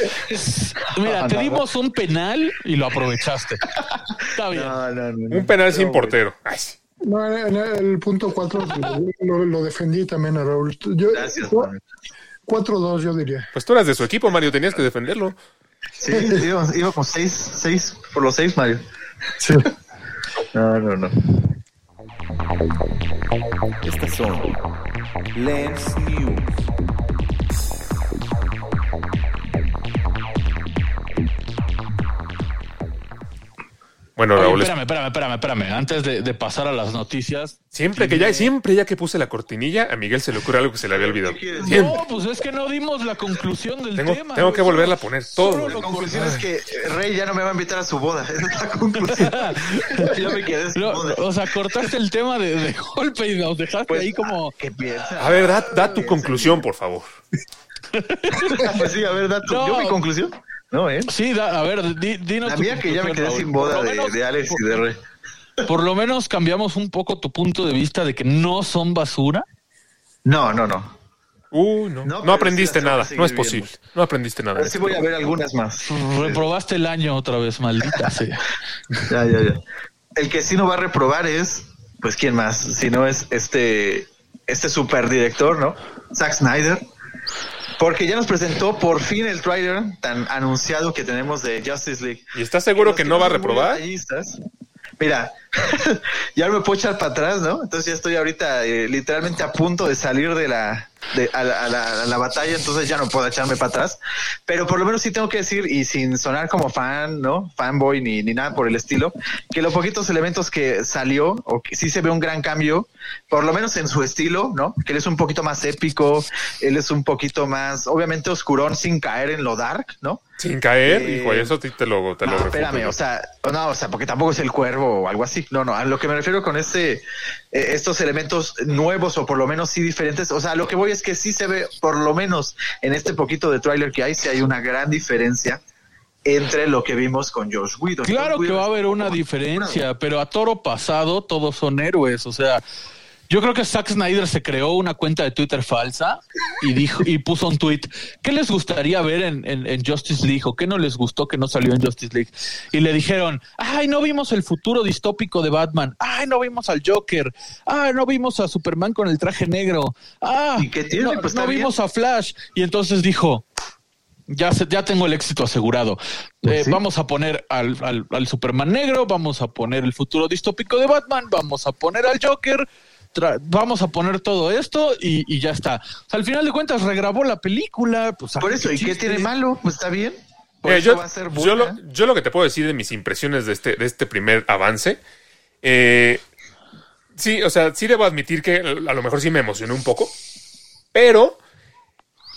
Mira, te dimos un penal y lo aprovechaste. Está bien. No, no, no. Un penal sin portero. Ay, sí. No, en el punto 4 lo, lo defendí también a Raúl. Yo, Gracias, yo- mami. 4-2 yo diría. Pues tú eras de su equipo, Mario, tenías que defenderlo. Sí, iba, iba con seis, seis por los seis, Mario. Sí. No, no, no. Estas son Lens News. Bueno, Oye, Raúl, es- espérame, espérame, espérame, espérame. Antes de, de pasar a las noticias. siempre que ya, siempre ya que puse la cortinilla, a Miguel se le ocurre algo que se le había olvidado. No, pues es que no dimos la conclusión del Tengo, tema. tengo que volverla a poner todo. Solo La conclusión es que eh, Rey ya no me va a invitar a su boda. Esa es la conclusión. Yo me quedé sin No, boda. o sea, cortaste el tema de, de golpe y nos dejaste Pues, ahí como. ¿Qué piensas? A ver, da, da tu conclusión, por favor. Pues sí, a ver, da tu- No. ¿Yo mi conclusión? No, ¿eh? Sí, da- a ver, di- dinos. La tu mía que ya me quedé Raúl. sin boda Por de, menos- de Alex y de Rey. Por lo menos cambiamos un poco tu punto de vista de que no son basura. No, no, no. Uh, no. No, No, pero aprendiste sí nada. No es posible. No aprendiste nada. Ahora sí voy a ver algunas más. Reprobaste el año otra vez, maldita sea. Ya, ya, ya. El que sí no va a reprobar es, pues, ¿quién más? Si no es este, este super director, ¿no? Zack Snyder. Porque ya nos presentó por fin el trailer tan anunciado que tenemos de Justice League. ¿Y estás seguro que no va a reprobar? Mira, ya me puedo echar para atrás, ¿no? Entonces ya estoy ahorita eh, literalmente a punto de salir de la, de, a, la, a la- a la batalla, entonces ya no puedo echarme para atrás. Pero por lo menos sí tengo que decir, y sin sonar como fan, ¿no? Fanboy ni, ni nada por el estilo, que los poquitos elementos que salió, o que sí se ve un gran cambio, por lo menos en su estilo, ¿no? Que él es un poquito más épico, él es un poquito más, obviamente oscurón sin caer en lo dark, ¿no? Sin caer, Eh, hijo, eso sí te lo, te lo No, espérame, o sea, no, o sea, porque tampoco es el cuervo o algo así. No, no, a lo que me refiero con este, eh, estos elementos nuevos o por lo menos sí diferentes. O sea, lo que voy es que sí se ve, por lo menos en este poquito de tráiler que hay, sí hay una gran diferencia entre lo que vimos con Josh Whedon. Claro Josh que Whedon va a haber un una diferencia, pero a toro pasado todos son héroes. O sea, yo creo que Zack Snyder se creó una cuenta de Twitter falsa y dijo y puso un tweet. ¿Qué les gustaría ver en, en- en Justice League o qué no les gustó que no salió en Justice League? Y le dijeron, ay, no vimos el futuro distópico de Batman. Ay, no vimos al Joker. Ah, no vimos a Superman con el traje negro. Ah, ¿Y qué tiene? no, Pues no vimos a Flash. Y entonces dijo, ya, se- ya tengo el éxito asegurado. Pues Eh, sí. Vamos a poner al, al- al Superman negro, vamos a poner el futuro distópico de Batman, vamos a poner al Joker, vamos a poner todo esto y, y ya está. O sea, al final de cuentas regrabó la película. Pues, Por eso, ¿y qué tiene malo? Pues está bien. Por Mira, eso yo, va a ser yo lo, buena. yo lo que te puedo decir de mis impresiones de este, de este primer avance, eh, sí, o sea, sí debo admitir que a lo mejor sí me emocionó un poco, pero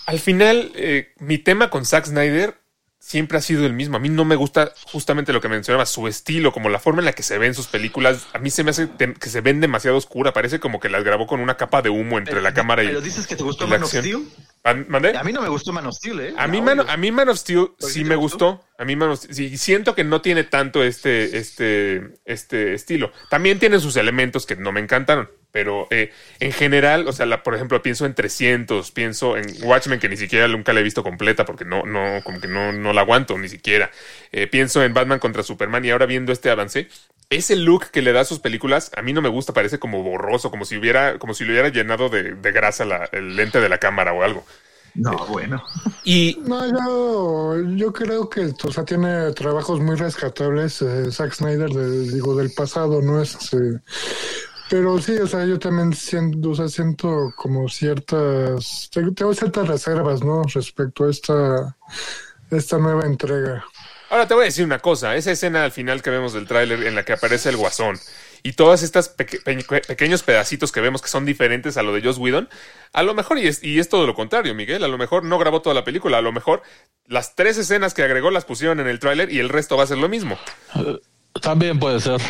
al final eh, mi tema con Zack Snyder siempre ha sido el mismo. A mí no me gusta justamente lo que mencionaba, su estilo, como la forma en la que se ven sus películas. A mí se me hace que se ven demasiado oscura, parece como que las grabó con una capa de humo entre la cámara y, Pero dices que te gustó Man of. Steel. ¿Mandé? A mí no me gustó Man of Steel, ¿eh? A mí, Man, a mí Man of Steel ¿Por qué sí me gustó? gustó. A mí Man of Steel, sí, siento que no tiene tanto este, este, este estilo. También tiene sus elementos que no me encantaron. Pero eh, en general, o sea, la, por ejemplo, pienso en 300, pienso en Watchmen, que ni siquiera nunca la he visto completa porque no, no, como que no, no la aguanto ni siquiera. Eh, pienso en Batman contra Superman y ahora viendo este avance, ese look que le da a sus películas, a mí no me gusta, parece como borroso, como si hubiera, como si le hubiera llenado de, de grasa la- el lente de la cámara o algo. No, bueno. Y No, yo, yo creo que o sea, tiene trabajos muy rescatables eh, Zack Snyder, de- digo, del pasado, ¿no? Es, eh, pero sí, o sea, yo también siento, o sea, siento como ciertas, tengo ciertas reservas, ¿no? Respecto a esta, esta nueva entrega. Ahora te voy a decir una cosa, esa escena al final que vemos del tráiler en la que aparece el guasón y todas estas peque- pe- pequeños pedacitos que vemos que son diferentes a lo de Joss Whedon, a lo mejor, y es, y es todo lo contrario, Miguel, a lo mejor no grabó toda la película, a lo mejor las tres escenas que agregó las pusieron en el tráiler y el resto va a ser lo mismo. También puede ser.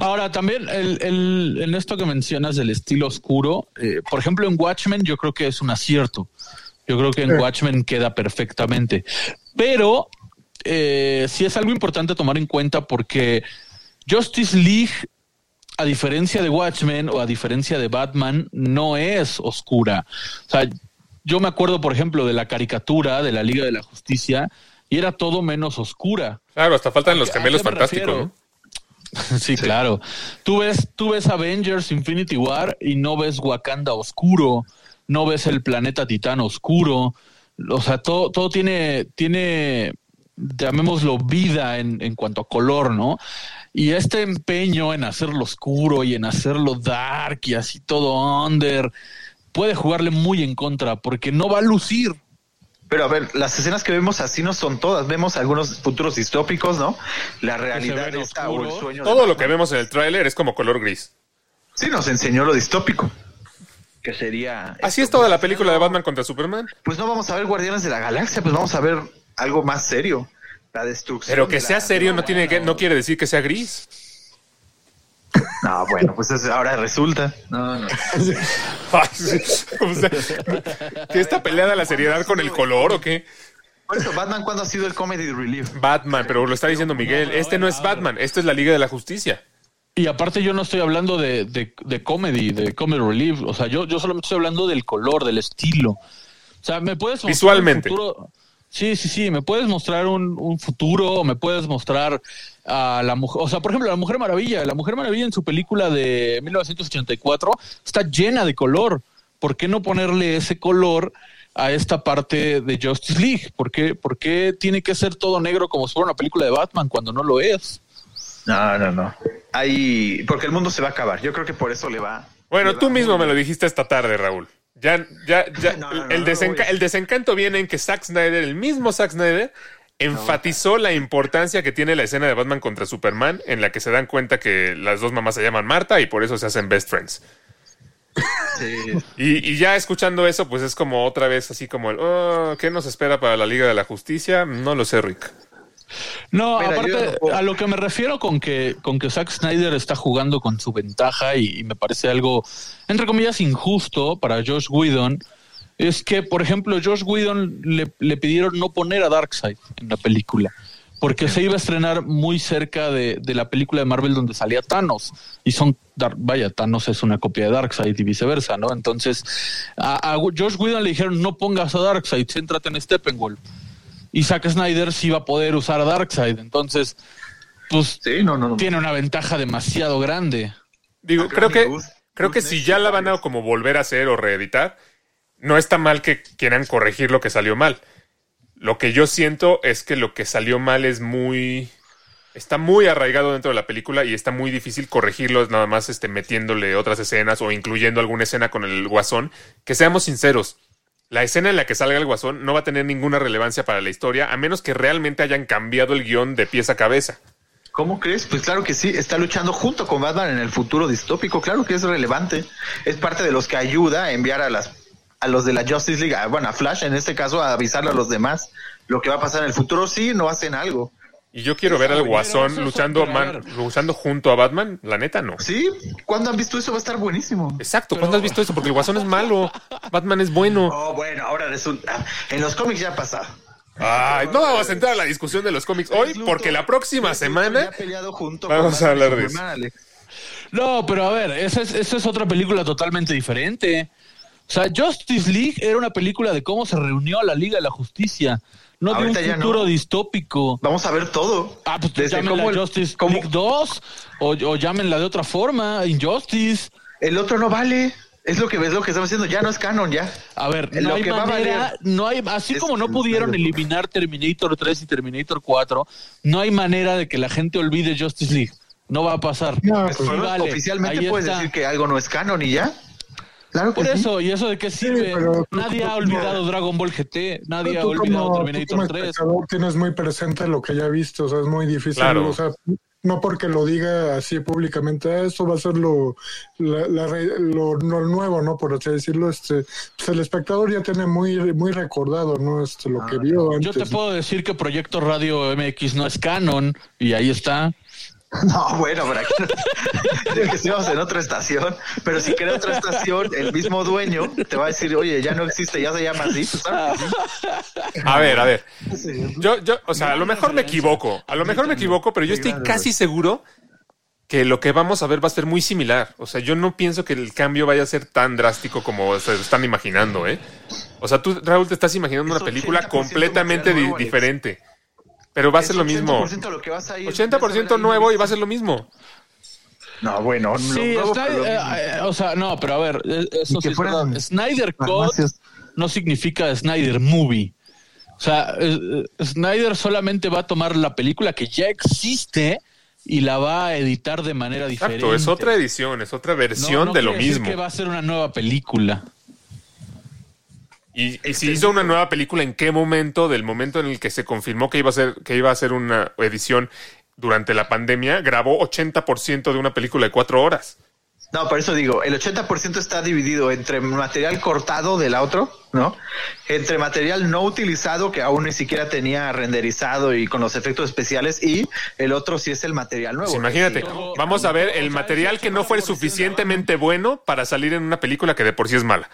Ahora, también el, el- en esto que mencionas del estilo oscuro, eh, por ejemplo, en Watchmen yo creo que es un acierto. Yo creo que en Sí. Watchmen queda perfectamente. Pero eh, sí es algo importante tomar en cuenta porque Justice League, a diferencia de Watchmen o a diferencia de Batman, no es oscura. O sea, yo me acuerdo, por ejemplo, de la caricatura de la Liga de la Justicia y era todo menos oscura. Claro, hasta faltan los ¿A qué- a gemelos fantásticos? ¿no? Sí, claro. Tú ves, tú ves Avengers Infinity War y no ves Wakanda oscuro, no ves el planeta Titán oscuro. O sea, todo, todo tiene, tiene, llamémoslo vida en, en cuanto a color, ¿no? Y este empeño en hacerlo oscuro y en hacerlo dark y así todo under, puede jugarle muy en contra porque no va a lucir. Pero a ver, las escenas que vemos así no son todas. Vemos algunos futuros distópicos, ¿no? La realidad esta o el sueño. Todo lo que vemos en el tráiler es como color gris. Sí, nos enseñó lo distópico. Que sería. Así es toda la película de Batman contra Superman. Pues no vamos a ver Guardianes de la Galaxia, pues vamos a ver algo más serio. La destrucción. Pero que de sea la- serio no tiene que, no quiere decir que sea gris. No, bueno, pues es- ahora resulta. No, no. O sea, ¿Qué esta pelea de la seriedad con el color o qué? Por eso, Batman, ¿cuándo ha sido el comedy relief? Batman, pero lo está diciendo Miguel. Este no es Batman, esto es la Liga de la Justicia. Y aparte yo no estoy hablando de, de, de comedy, de comedy relief. O sea, yo, yo solamente estoy hablando del color, del estilo. O sea, me puedes Visualmente. un futuro- Sí, sí, sí. Me puedes mostrar un, un futuro, me puedes mostrar a la mujer. O sea, por ejemplo, la Mujer Maravilla. La Mujer Maravilla en su película de 1984 está llena de color. ¿Por qué no ponerle ese color a esta parte de Justice League? ¿Por qué, por qué tiene que ser todo negro como si fuera una película de Batman cuando no lo es? No, no, no. Ahí, porque el mundo se va a acabar. Yo creo que por eso le va. Bueno, le tú va mismo me lo dijiste esta tarde, Raúl. Ya, ya, ya. No, no, no, el, desenca- desencanto viene en que Zack Snyder, el mismo Zack Snyder, enfatizó la importancia que tiene la escena de Batman contra Superman, en la que se dan cuenta que las dos mamás se llaman Marta y por eso se hacen best friends. Sí. Y, y ya escuchando eso, pues es como otra vez así como el, oh, ¿qué nos espera para la Liga de la Justicia? No lo sé, Rick. No, Mira, aparte, no a lo que me refiero con que, con que Zack Snyder está jugando con su ventaja y, y me parece algo, entre comillas, injusto para Josh Whedon, es que, por ejemplo, Josh Whedon le, le pidieron no poner a Darkseid en la película, porque se iba a estrenar muy cerca de, de la película de Marvel donde salía Thanos, y son, vaya, Thanos es una copia de Darkseid y viceversa, ¿no? Entonces, a, a Josh Whedon le dijeron no pongas a Darkseid, céntrate en Steppenwolf y Zack Snyder sí va a poder usar a Darkseid. Entonces, pues Sí, no, no, no. tiene una ventaja demasiado grande. Digo, Ah, creo que, creo que si ya la van a como volver a hacer o reeditar, no está mal que quieran corregir lo que salió mal. Lo que yo siento es que lo que salió mal es muy... Está muy arraigado dentro de la película y está muy difícil corregirlo nada más este, metiéndole otras escenas o incluyendo alguna escena con el guasón. Que seamos sinceros, la escena en la que salga el guasón no va a tener ninguna relevancia para la historia a menos que realmente hayan cambiado el guion de pies a cabeza. ¿Cómo crees? Pues claro que sí, está luchando junto con Batman en el futuro distópico, claro que es relevante. Es parte de los que ayuda a enviar a las a los de la Justice League, a- bueno, a Flash en este caso, a avisarle a los demás lo que va a pasar en el futuro. Sí, no hacen algo. Y yo quiero ver al guasón eso luchando, man- luchando junto a Batman. La neta, no. Sí, ¿cuándo han visto eso? Va a estar buenísimo. Exacto, ¿cuándo has visto eso? Porque el guasón es malo. Batman es bueno. Oh, bueno, ahora resulta. En los cómics ya ha pasado. Ay, no vamos a entrar a la discusión de los cómics hoy, porque la próxima semana. ya ha peleado junto vamos con a hablar de Alex. No, pero a ver, esa es, esa es otra película totalmente diferente. O sea, Justice League era una película de cómo se reunió la Liga de la Justicia, no Ahorita de un no. futuro distópico. Vamos a ver todo. Ah, pues Desde llámenla cómo el- Justice cómo- League 2 o, o llámenla de otra forma, Injustice. El otro no vale. Es lo que ves, lo que estamos haciendo. Ya no es canon, ya. A ver, no lo hay que va a manera, valer no hay, así es como no pudieron el- eliminar Terminator 3 y Terminator 4, no hay manera de que la gente olvide Justice League. No va a pasar. No, Pues, pues, vale, oficialmente puedes está. decir que algo no es canon y ya. Claro que Por sí. eso, ¿y eso de qué sirve? pero tú- nadie tú ha como- olvidado Dragon Ball GT, nadie ha Tú olvidado como- tú Terminator como 3. espectador tienes muy presente lo que ya viste, o sea, es muy difícil, Claro. o sea, no porque lo diga así públicamente, "Ah, eso va a ser lo, la- la re- lo, lo nuevo, ¿no? Por así decirlo, este, pues el espectador ya tiene muy, muy recordado, ¿no? Este, lo que vio antes. Yo te puedo decir que Proyecto Radio MX no es canon y ahí está. No, bueno, por aquí no- que estuvimos en otra estación, pero si crea otra estación, el mismo dueño te va a decir, oye, ya no existe, ya se llama así. Pues, sí. A ver, a ver. Yo, yo, o sea, a lo mejor me equivoco, a lo mejor me equivoco, pero yo estoy casi seguro que lo que vamos a ver va a ser muy similar. O sea, yo no pienso que el cambio vaya a ser tan drástico como se están imaginando, ¿eh? O sea, tú, Raúl, te estás imaginando Es una película 80% completamente di- diferente. Pero va a ser lo mismo. 80% lo que vas a ir- 80% nuevo y va a ser lo mismo. No, bueno, no, Sí, nuevo, Snyder- pero lo mismo. eh, eh, o sea, no, pero a ver, eh, eso sí fueran. Snyder Code no significa Snyder Movie. O sea, eh, eh, Snyder solamente va a tomar la película que ya existe y la va a editar de manera diferente. Exacto, es otra edición, es otra No, versión no de lo mismo. que va a ser una nueva película. Y, y si hizo una nueva película, ¿en qué momento? Del momento en el que se confirmó que iba a ser, que iba a ser una edición durante la pandemia, grabó 80% de una película de cuatro horas. No, por eso digo, el 80% está dividido entre material cortado del otro, ¿no? Entre material no utilizado que aún ni siquiera tenía renderizado y con los efectos especiales y el otro sí es el material nuevo. Pues imagínate, Sí. vamos a ver el material que no fue suficientemente bueno para salir en una película que de por sí es mala.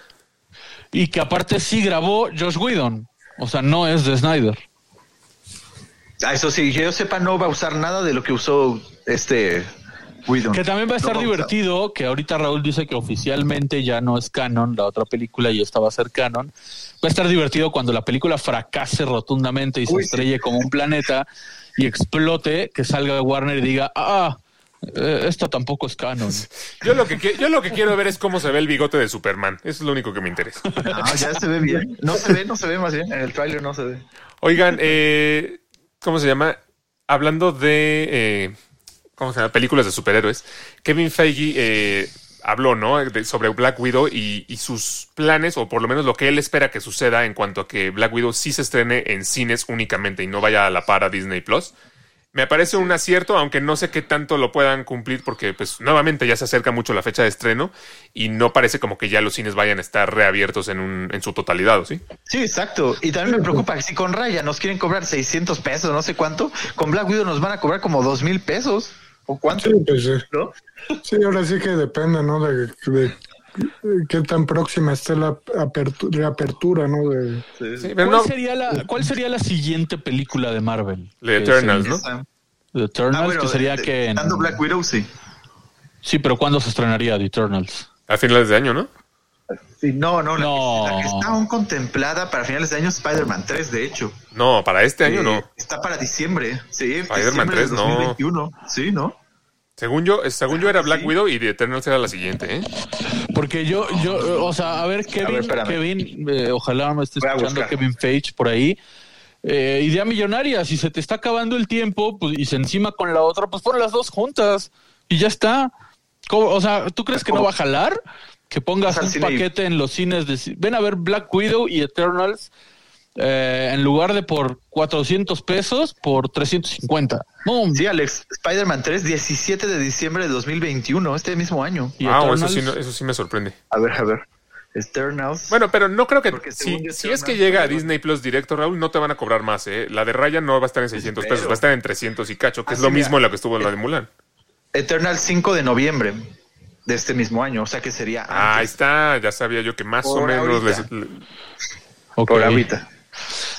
Y que aparte sí grabó Josh Whedon. O sea, no es de Snyder. Ah, eso sí, que yo sepa, no va a usar nada de lo que usó este Whedon. Que también va a estar No divertido, que ahorita Raúl dice que oficialmente ya no es canon la otra película y esta va a ser canon. Va a estar divertido cuando la película fracase rotundamente y se sí. estrelle como un planeta y explote, que salga Warner y diga, ah, eh, esta tampoco es canon. Yo lo que qui- yo lo que quiero ver es cómo se ve el bigote de Superman. Eso es lo único que me interesa. No, ya se ve bien. No se ve, no se ve más bien. En el tráiler no se ve. Oigan, eh, ¿cómo se llama? Hablando de eh, ¿cómo se llama? películas de superhéroes, Kevin Feige eh, habló, ¿no? De- sobre Black Widow y, y sus planes, o por lo menos lo que él espera que suceda en cuanto a que Black Widow sí se estrene en cines únicamente y no vaya a la par a Disney Plus. Me parece un acierto, aunque no sé qué tanto lo puedan cumplir, porque pues nuevamente ya se acerca mucho la fecha de estreno y no parece como que ya los cines vayan a estar reabiertos en, un, en su totalidad, ¿o ¿sí? Sí, exacto. Y también me preocupa que si con Raya nos quieren cobrar 600 pesos, no sé cuánto, con Black Widow nos van a cobrar como dos mil pesos. ¿O cuánto? Sí, pues, sí. ¿No? Sí, ahora sí que depende, ¿no? De, de qué tan próxima esté la apertu- reapertura, ¿no? De, Sí, pero ¿Cuál, no, sería la, ¿Cuál sería la siguiente película de Marvel? The Eternals, ¿no? The Eternals, Ah, bueno, que sería de- que... en- Dando Black Widow, sí. Sí, pero ¿cuándo se estrenaría The Eternals? A finales de año, ¿no? Sí, no, no, la, No. Que, la que está aún contemplada para finales de año es Spider-Man 3, de hecho. No, para este año Eh, no. Está para diciembre, sí. Spider-Man diciembre 3, de no. 2021. Sí, ¿no? Según yo, según yo era Black Sí. Widow y The Eternals era la siguiente, ¿eh? Porque yo, yo, o sea, a ver, Kevin, ver. Kevin, eh, ojalá me esté escuchando. Kevin Feige por ahí. Eh, idea millonaria, si se te está acabando el tiempo pues, y se encima con la otra, pues pon las dos juntas y ya está. ¿Cómo? O sea, ¿tú crees que no va a jalar? Que pongas un paquete en los cines de... Ven a ver Black Widow y Eternals eh, en lugar de por 400 pesos, por 350. ¡Bum! Sí, Alex. Spider-Man 3, 17 de diciembre de 2021, este mismo año. Y Ah, eso sí, no- eso sí me sorprende. A ver, a ver. Eternals. Bueno, pero no creo que si, si es que llega a Disney Plus directo, Raúl, no te van a cobrar más, ¿eh? La de Raya no va a estar en 600 pesos, va a estar en 300 y cacho, que Ah, es lo sí, mismo en la que estuvo en la de Mulan. Eternal 5 de noviembre de este mismo año, o sea que sería Ah, ahí está, ya sabía yo que más o menos ahorita. les- le- Ok. por ahorita.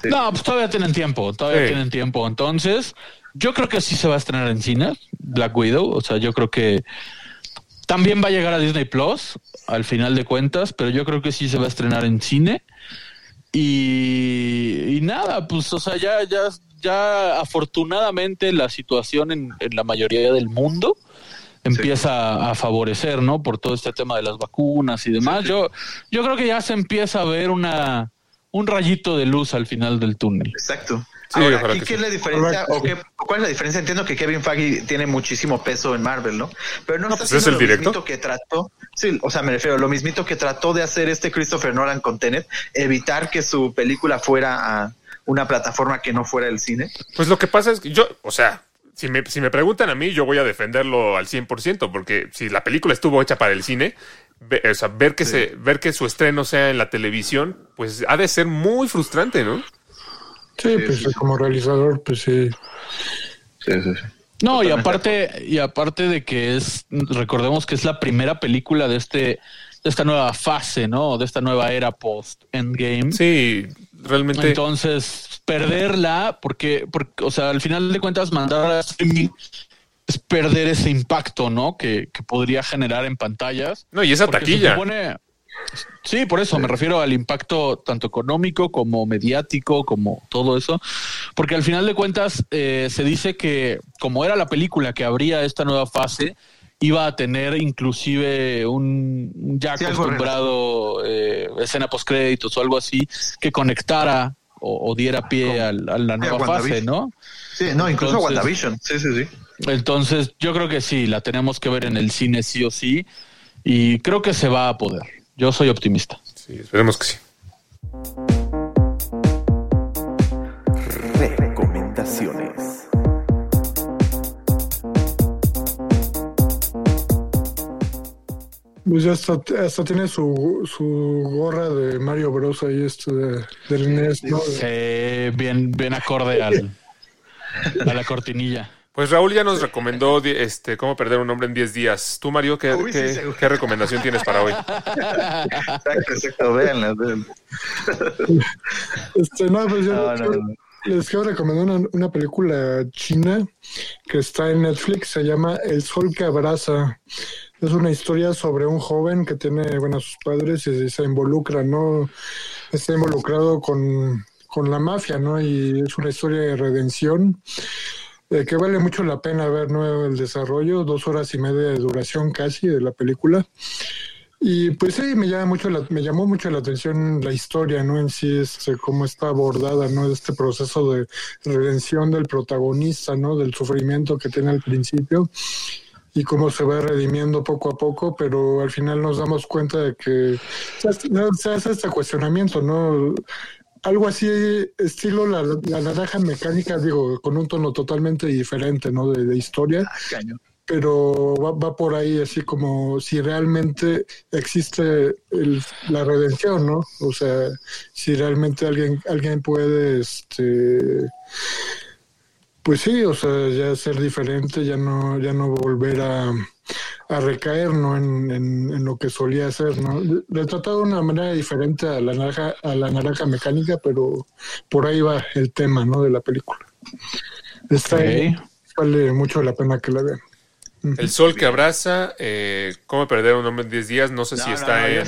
Sí. No, pues todavía tienen tiempo, todavía Sí. tienen tiempo. Entonces, yo creo que sí se va a estrenar en cine, Black Widow. O sea, yo creo que también va a llegar a Disney Plus al final de cuentas, pero yo creo que sí se va a estrenar en cine. Y, y nada, pues, o sea, ya, ya, ya afortunadamente la situación en, en la mayoría del mundo empieza a favorecer, ¿no? Por todo este tema de las vacunas y demás. Yo, yo creo que ya se empieza a ver una un rayito de luz al final del túnel. Exacto. Sí, Ahora, aquí, ¿qué es la diferencia? Ojalá ¿O que qué, ¿Cuál es la diferencia? Entiendo que Kevin Feige tiene muchísimo peso en Marvel, ¿no? Pero no, No, está pues es el lo mismito que trató. Sí, o sea, me refiero a lo mismito que trató de hacer este Christopher Nolan con Tenet, evitar que su película fuera a una plataforma que no fuera el cine. Pues lo que pasa es que yo, o sea, si me, si me preguntan a mí, yo voy a defenderlo al 100%, porque si la película estuvo hecha para el cine, o sea, ver que, se, ver que su estreno sea en la televisión, pues ha de ser muy frustrante, ¿no? Sí, pues como realizador, pues sí. Sí, sí, sí. No, y aparte, y aparte de que es, recordemos que es la primera película de este, de esta nueva fase, ¿no? De esta nueva era post Endgame. Sí, realmente. Entonces, perderla, porque, porque, o sea, al final de cuentas, mandar a streaming es perder ese impacto, ¿no? Que, que podría generar en pantallas. no, y esa taquilla. supone- Sí, por eso me refiero al impacto tanto económico como mediático, como todo eso. Porque al final de cuentas eh, se dice que como era la película que abría esta nueva fase, iba a tener inclusive un ya Sí, acostumbrado eh, escena post créditos o algo así que conectara o, o diera pie al- a, la Sí, a nueva fase. ¿no? Sí, no, incluso Entonces- WandaVision. Sí, sí, sí. Entonces, yo creo que sí, la tenemos que ver en el cine sí o sí, y creo que se va a poder. Yo soy optimista. Sí, esperemos que sí. Recomendaciones. Pues ya hasta, hasta tiene su, su gorra de Mario Bros. ahí, este de, del NES, ¿no? Sí, bien, bien acorde al, a la cortinilla. Pues Raúl ya nos recomendó este cómo perder un hombre en 10 días. Tú, Mario, ¿qué, Uy, qué- recomendación tienes para hoy? Exacto, exacto. Véanla, véanla. Este, no, pues yo No, no, no. les quiero recomendar una, una película china que está en Netflix, se llama El Sol que Abraza. Es una historia sobre un joven que tiene, bueno, a sus padres y se involucra, ¿no? Está involucrado con, con la mafia, ¿no? Y es una historia de redención eh, que vale mucho la pena ver, ¿no? El desarrollo, dos horas y media de duración casi de la película. Y pues sí, me llama mucho la, me llamó mucho la atención la historia, ¿no? En sí, este, cómo está abordada, ¿no? Este proceso de redención del protagonista, ¿no? Del sufrimiento que tiene al principio y cómo se va redimiendo poco a poco, pero al final nos damos cuenta de que se hace, se hace este cuestionamiento, ¿no? Algo así, estilo la, la naranja mecánica, digo, con un tono totalmente diferente, ¿no? De, de historia Cañón. pero va, va por ahí así como si realmente existe el- la redención, ¿no? O sea, si realmente alguien alguien puede, este, pues sí, o sea, ya ser diferente, ya no ya no volver a, a recaer, ¿no? En, en, en lo que solía ser, ¿no? Retratado de una manera diferente a la naranja a la naranja mecánica, pero por ahí va el tema, ¿no? De la película. Está ahí, vale mucho la pena que la vean. El sol que abraza, eh, cómo perder un hombre en 10 días. No sé No, si está no, en,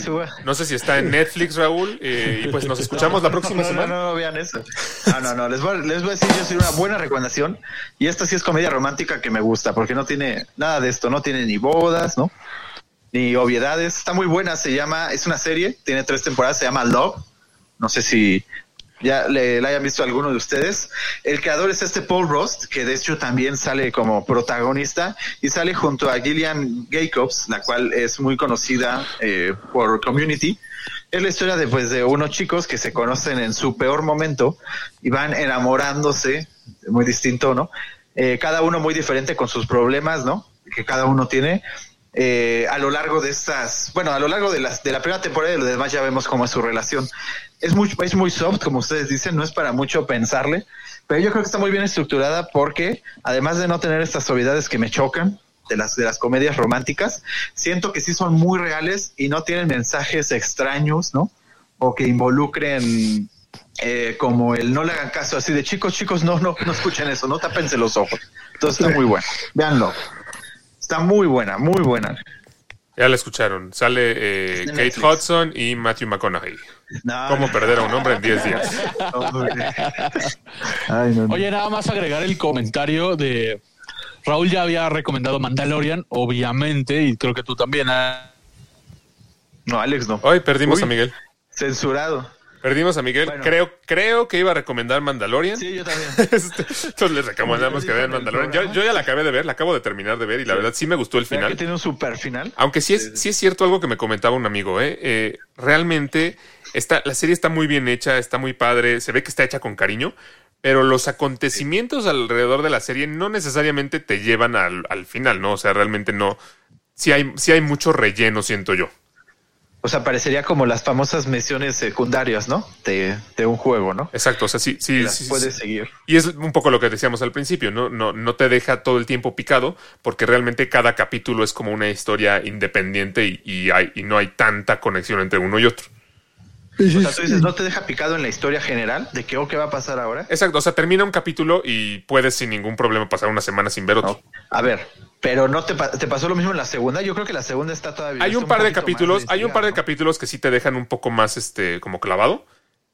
no sé si está en Netflix, Raúl. eh, y pues nos escuchamos la próxima No, no, semana. no, no, vean eso. No, no, no, les voy, a- les voy a decir, yo soy una buena recomendación. Y esta sí es comedia romántica que me gusta, porque no tiene nada de esto, no tiene ni bodas, ¿no? Ni obviedades. Está muy buena, se llama, es una serie, tiene tres temporadas, se llama Love. No sé si ya le, la hayan visto alguno de ustedes. El creador es este Paul Rost, que de hecho también sale como protagonista y sale junto a Gillian Jacobs, la cual es muy conocida eh, por Community. Es la historia de, pues, de unos chicos que se conocen en su peor momento y van enamorándose, muy distinto, ¿no? Eh, cada uno muy diferente con sus problemas, ¿no? Que cada uno tiene. Eh, a lo largo de estas, bueno, a lo largo de, las, de la primera temporada y lo demás ya vemos cómo es su relación. Es muy, es muy soft, como ustedes dicen, no es para mucho pensarle, pero yo creo que está muy bien estructurada porque, además de no tener estas obviedades que me chocan, de las, de las comedias románticas, siento que sí son muy reales y no tienen mensajes extraños, ¿no? O que involucren eh, como el no le hagan caso así de chicos, chicos, no, no, no escuchen eso, no tápense los ojos. Entonces está muy buena, véanlo. Está muy buena, muy buena. Ya la escucharon. Sale eh, Kate Netflix. Hudson y Matthew McConaughey. No, ¿Cómo no, perder a un hombre en 10 días? no, Ay, no, no. Oye, nada más agregar el comentario de Raúl ya había recomendado Mandalorian, obviamente, y creo que tú también. ah. No, Alex no. Hoy perdimos Uy. a Miguel. Censurado. Perdimos a Miguel. Bueno. Creo, creo que iba a recomendar Mandalorian. Sí, yo también. Este, Entonces les recomendamos que vean Mandalorian. Yo, yo ya la acabé de ver, la acabo de terminar de ver y la verdad sí me gustó el que final. tiene un super final. Aunque sí es, sí es cierto algo que me comentaba un amigo, ¿eh? Eh, realmente está, la serie está muy bien hecha, está muy padre, se ve que está hecha con cariño, pero los acontecimientos alrededor de la serie no necesariamente te llevan al, al final, ¿no? O sea, realmente no. Sí hay, sí hay mucho relleno, siento yo. O sea, parecería como las famosas misiones secundarias, ¿no? De, de un juego, ¿no? Exacto, o sea, sí, sí, Las sí, sí. puedes seguir. Y es un poco lo que decíamos al principio, ¿no? No, no te deja todo el tiempo picado, porque realmente cada capítulo es como una historia independiente y, y hay, y no hay tanta conexión entre uno y otro. O sea, tú dices, no te deja picado en la historia general de que, oh, ¿qué va a pasar ahora? Exacto, o sea, termina un capítulo y puedes sin ningún problema pasar una semana sin ver otro. No. A ver, pero no te, pa- te pasó lo mismo en la segunda. Yo creo que la segunda está todavía. Hay un par de capítulos, hay un par de capítulos que sí te dejan un poco más este como clavado,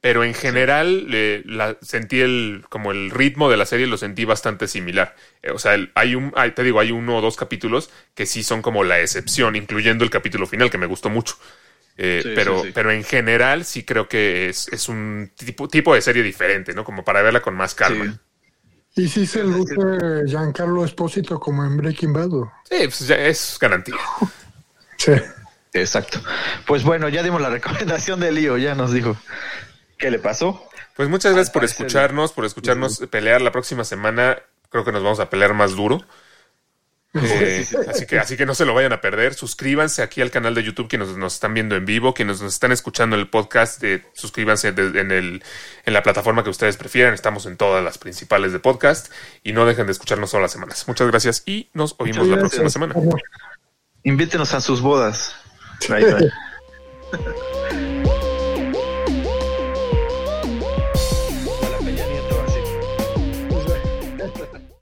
pero en general eh, la, sentí el como el ritmo de la serie lo sentí bastante similar. Eh, o sea, el- hay un hay- te digo, hay uno o dos capítulos que sí son como la excepción, incluyendo el capítulo final que me gustó mucho. Eh, Sí, pero, sí, sí. pero en general sí creo que es, es un tipo, tipo de serie diferente, ¿no? Como para verla con más calma. Sí. y sí se luce Giancarlo Espósito como en Breaking Bad. ¿o? Sí, pues ya es garantía. Sí. Exacto. Pues bueno, ya dimos la recomendación de Lío, ya nos dijo qué le pasó. Pues muchas gracias por escucharnos, por escucharnos pelear. La próxima semana creo que nos vamos a pelear más duro. Eh, así que así que no se lo vayan a perder. Suscríbanse aquí al canal de YouTube quienes nos están viendo en vivo, quienes nos están escuchando en el podcast. eh, suscríbanse de- en el en la plataforma que ustedes prefieran. Estamos en todas las principales de podcast y no dejen de escucharnos todas las semanas. Muchas gracias y nos oímos la próxima semana. Invítenos a sus bodas. Bye, bye.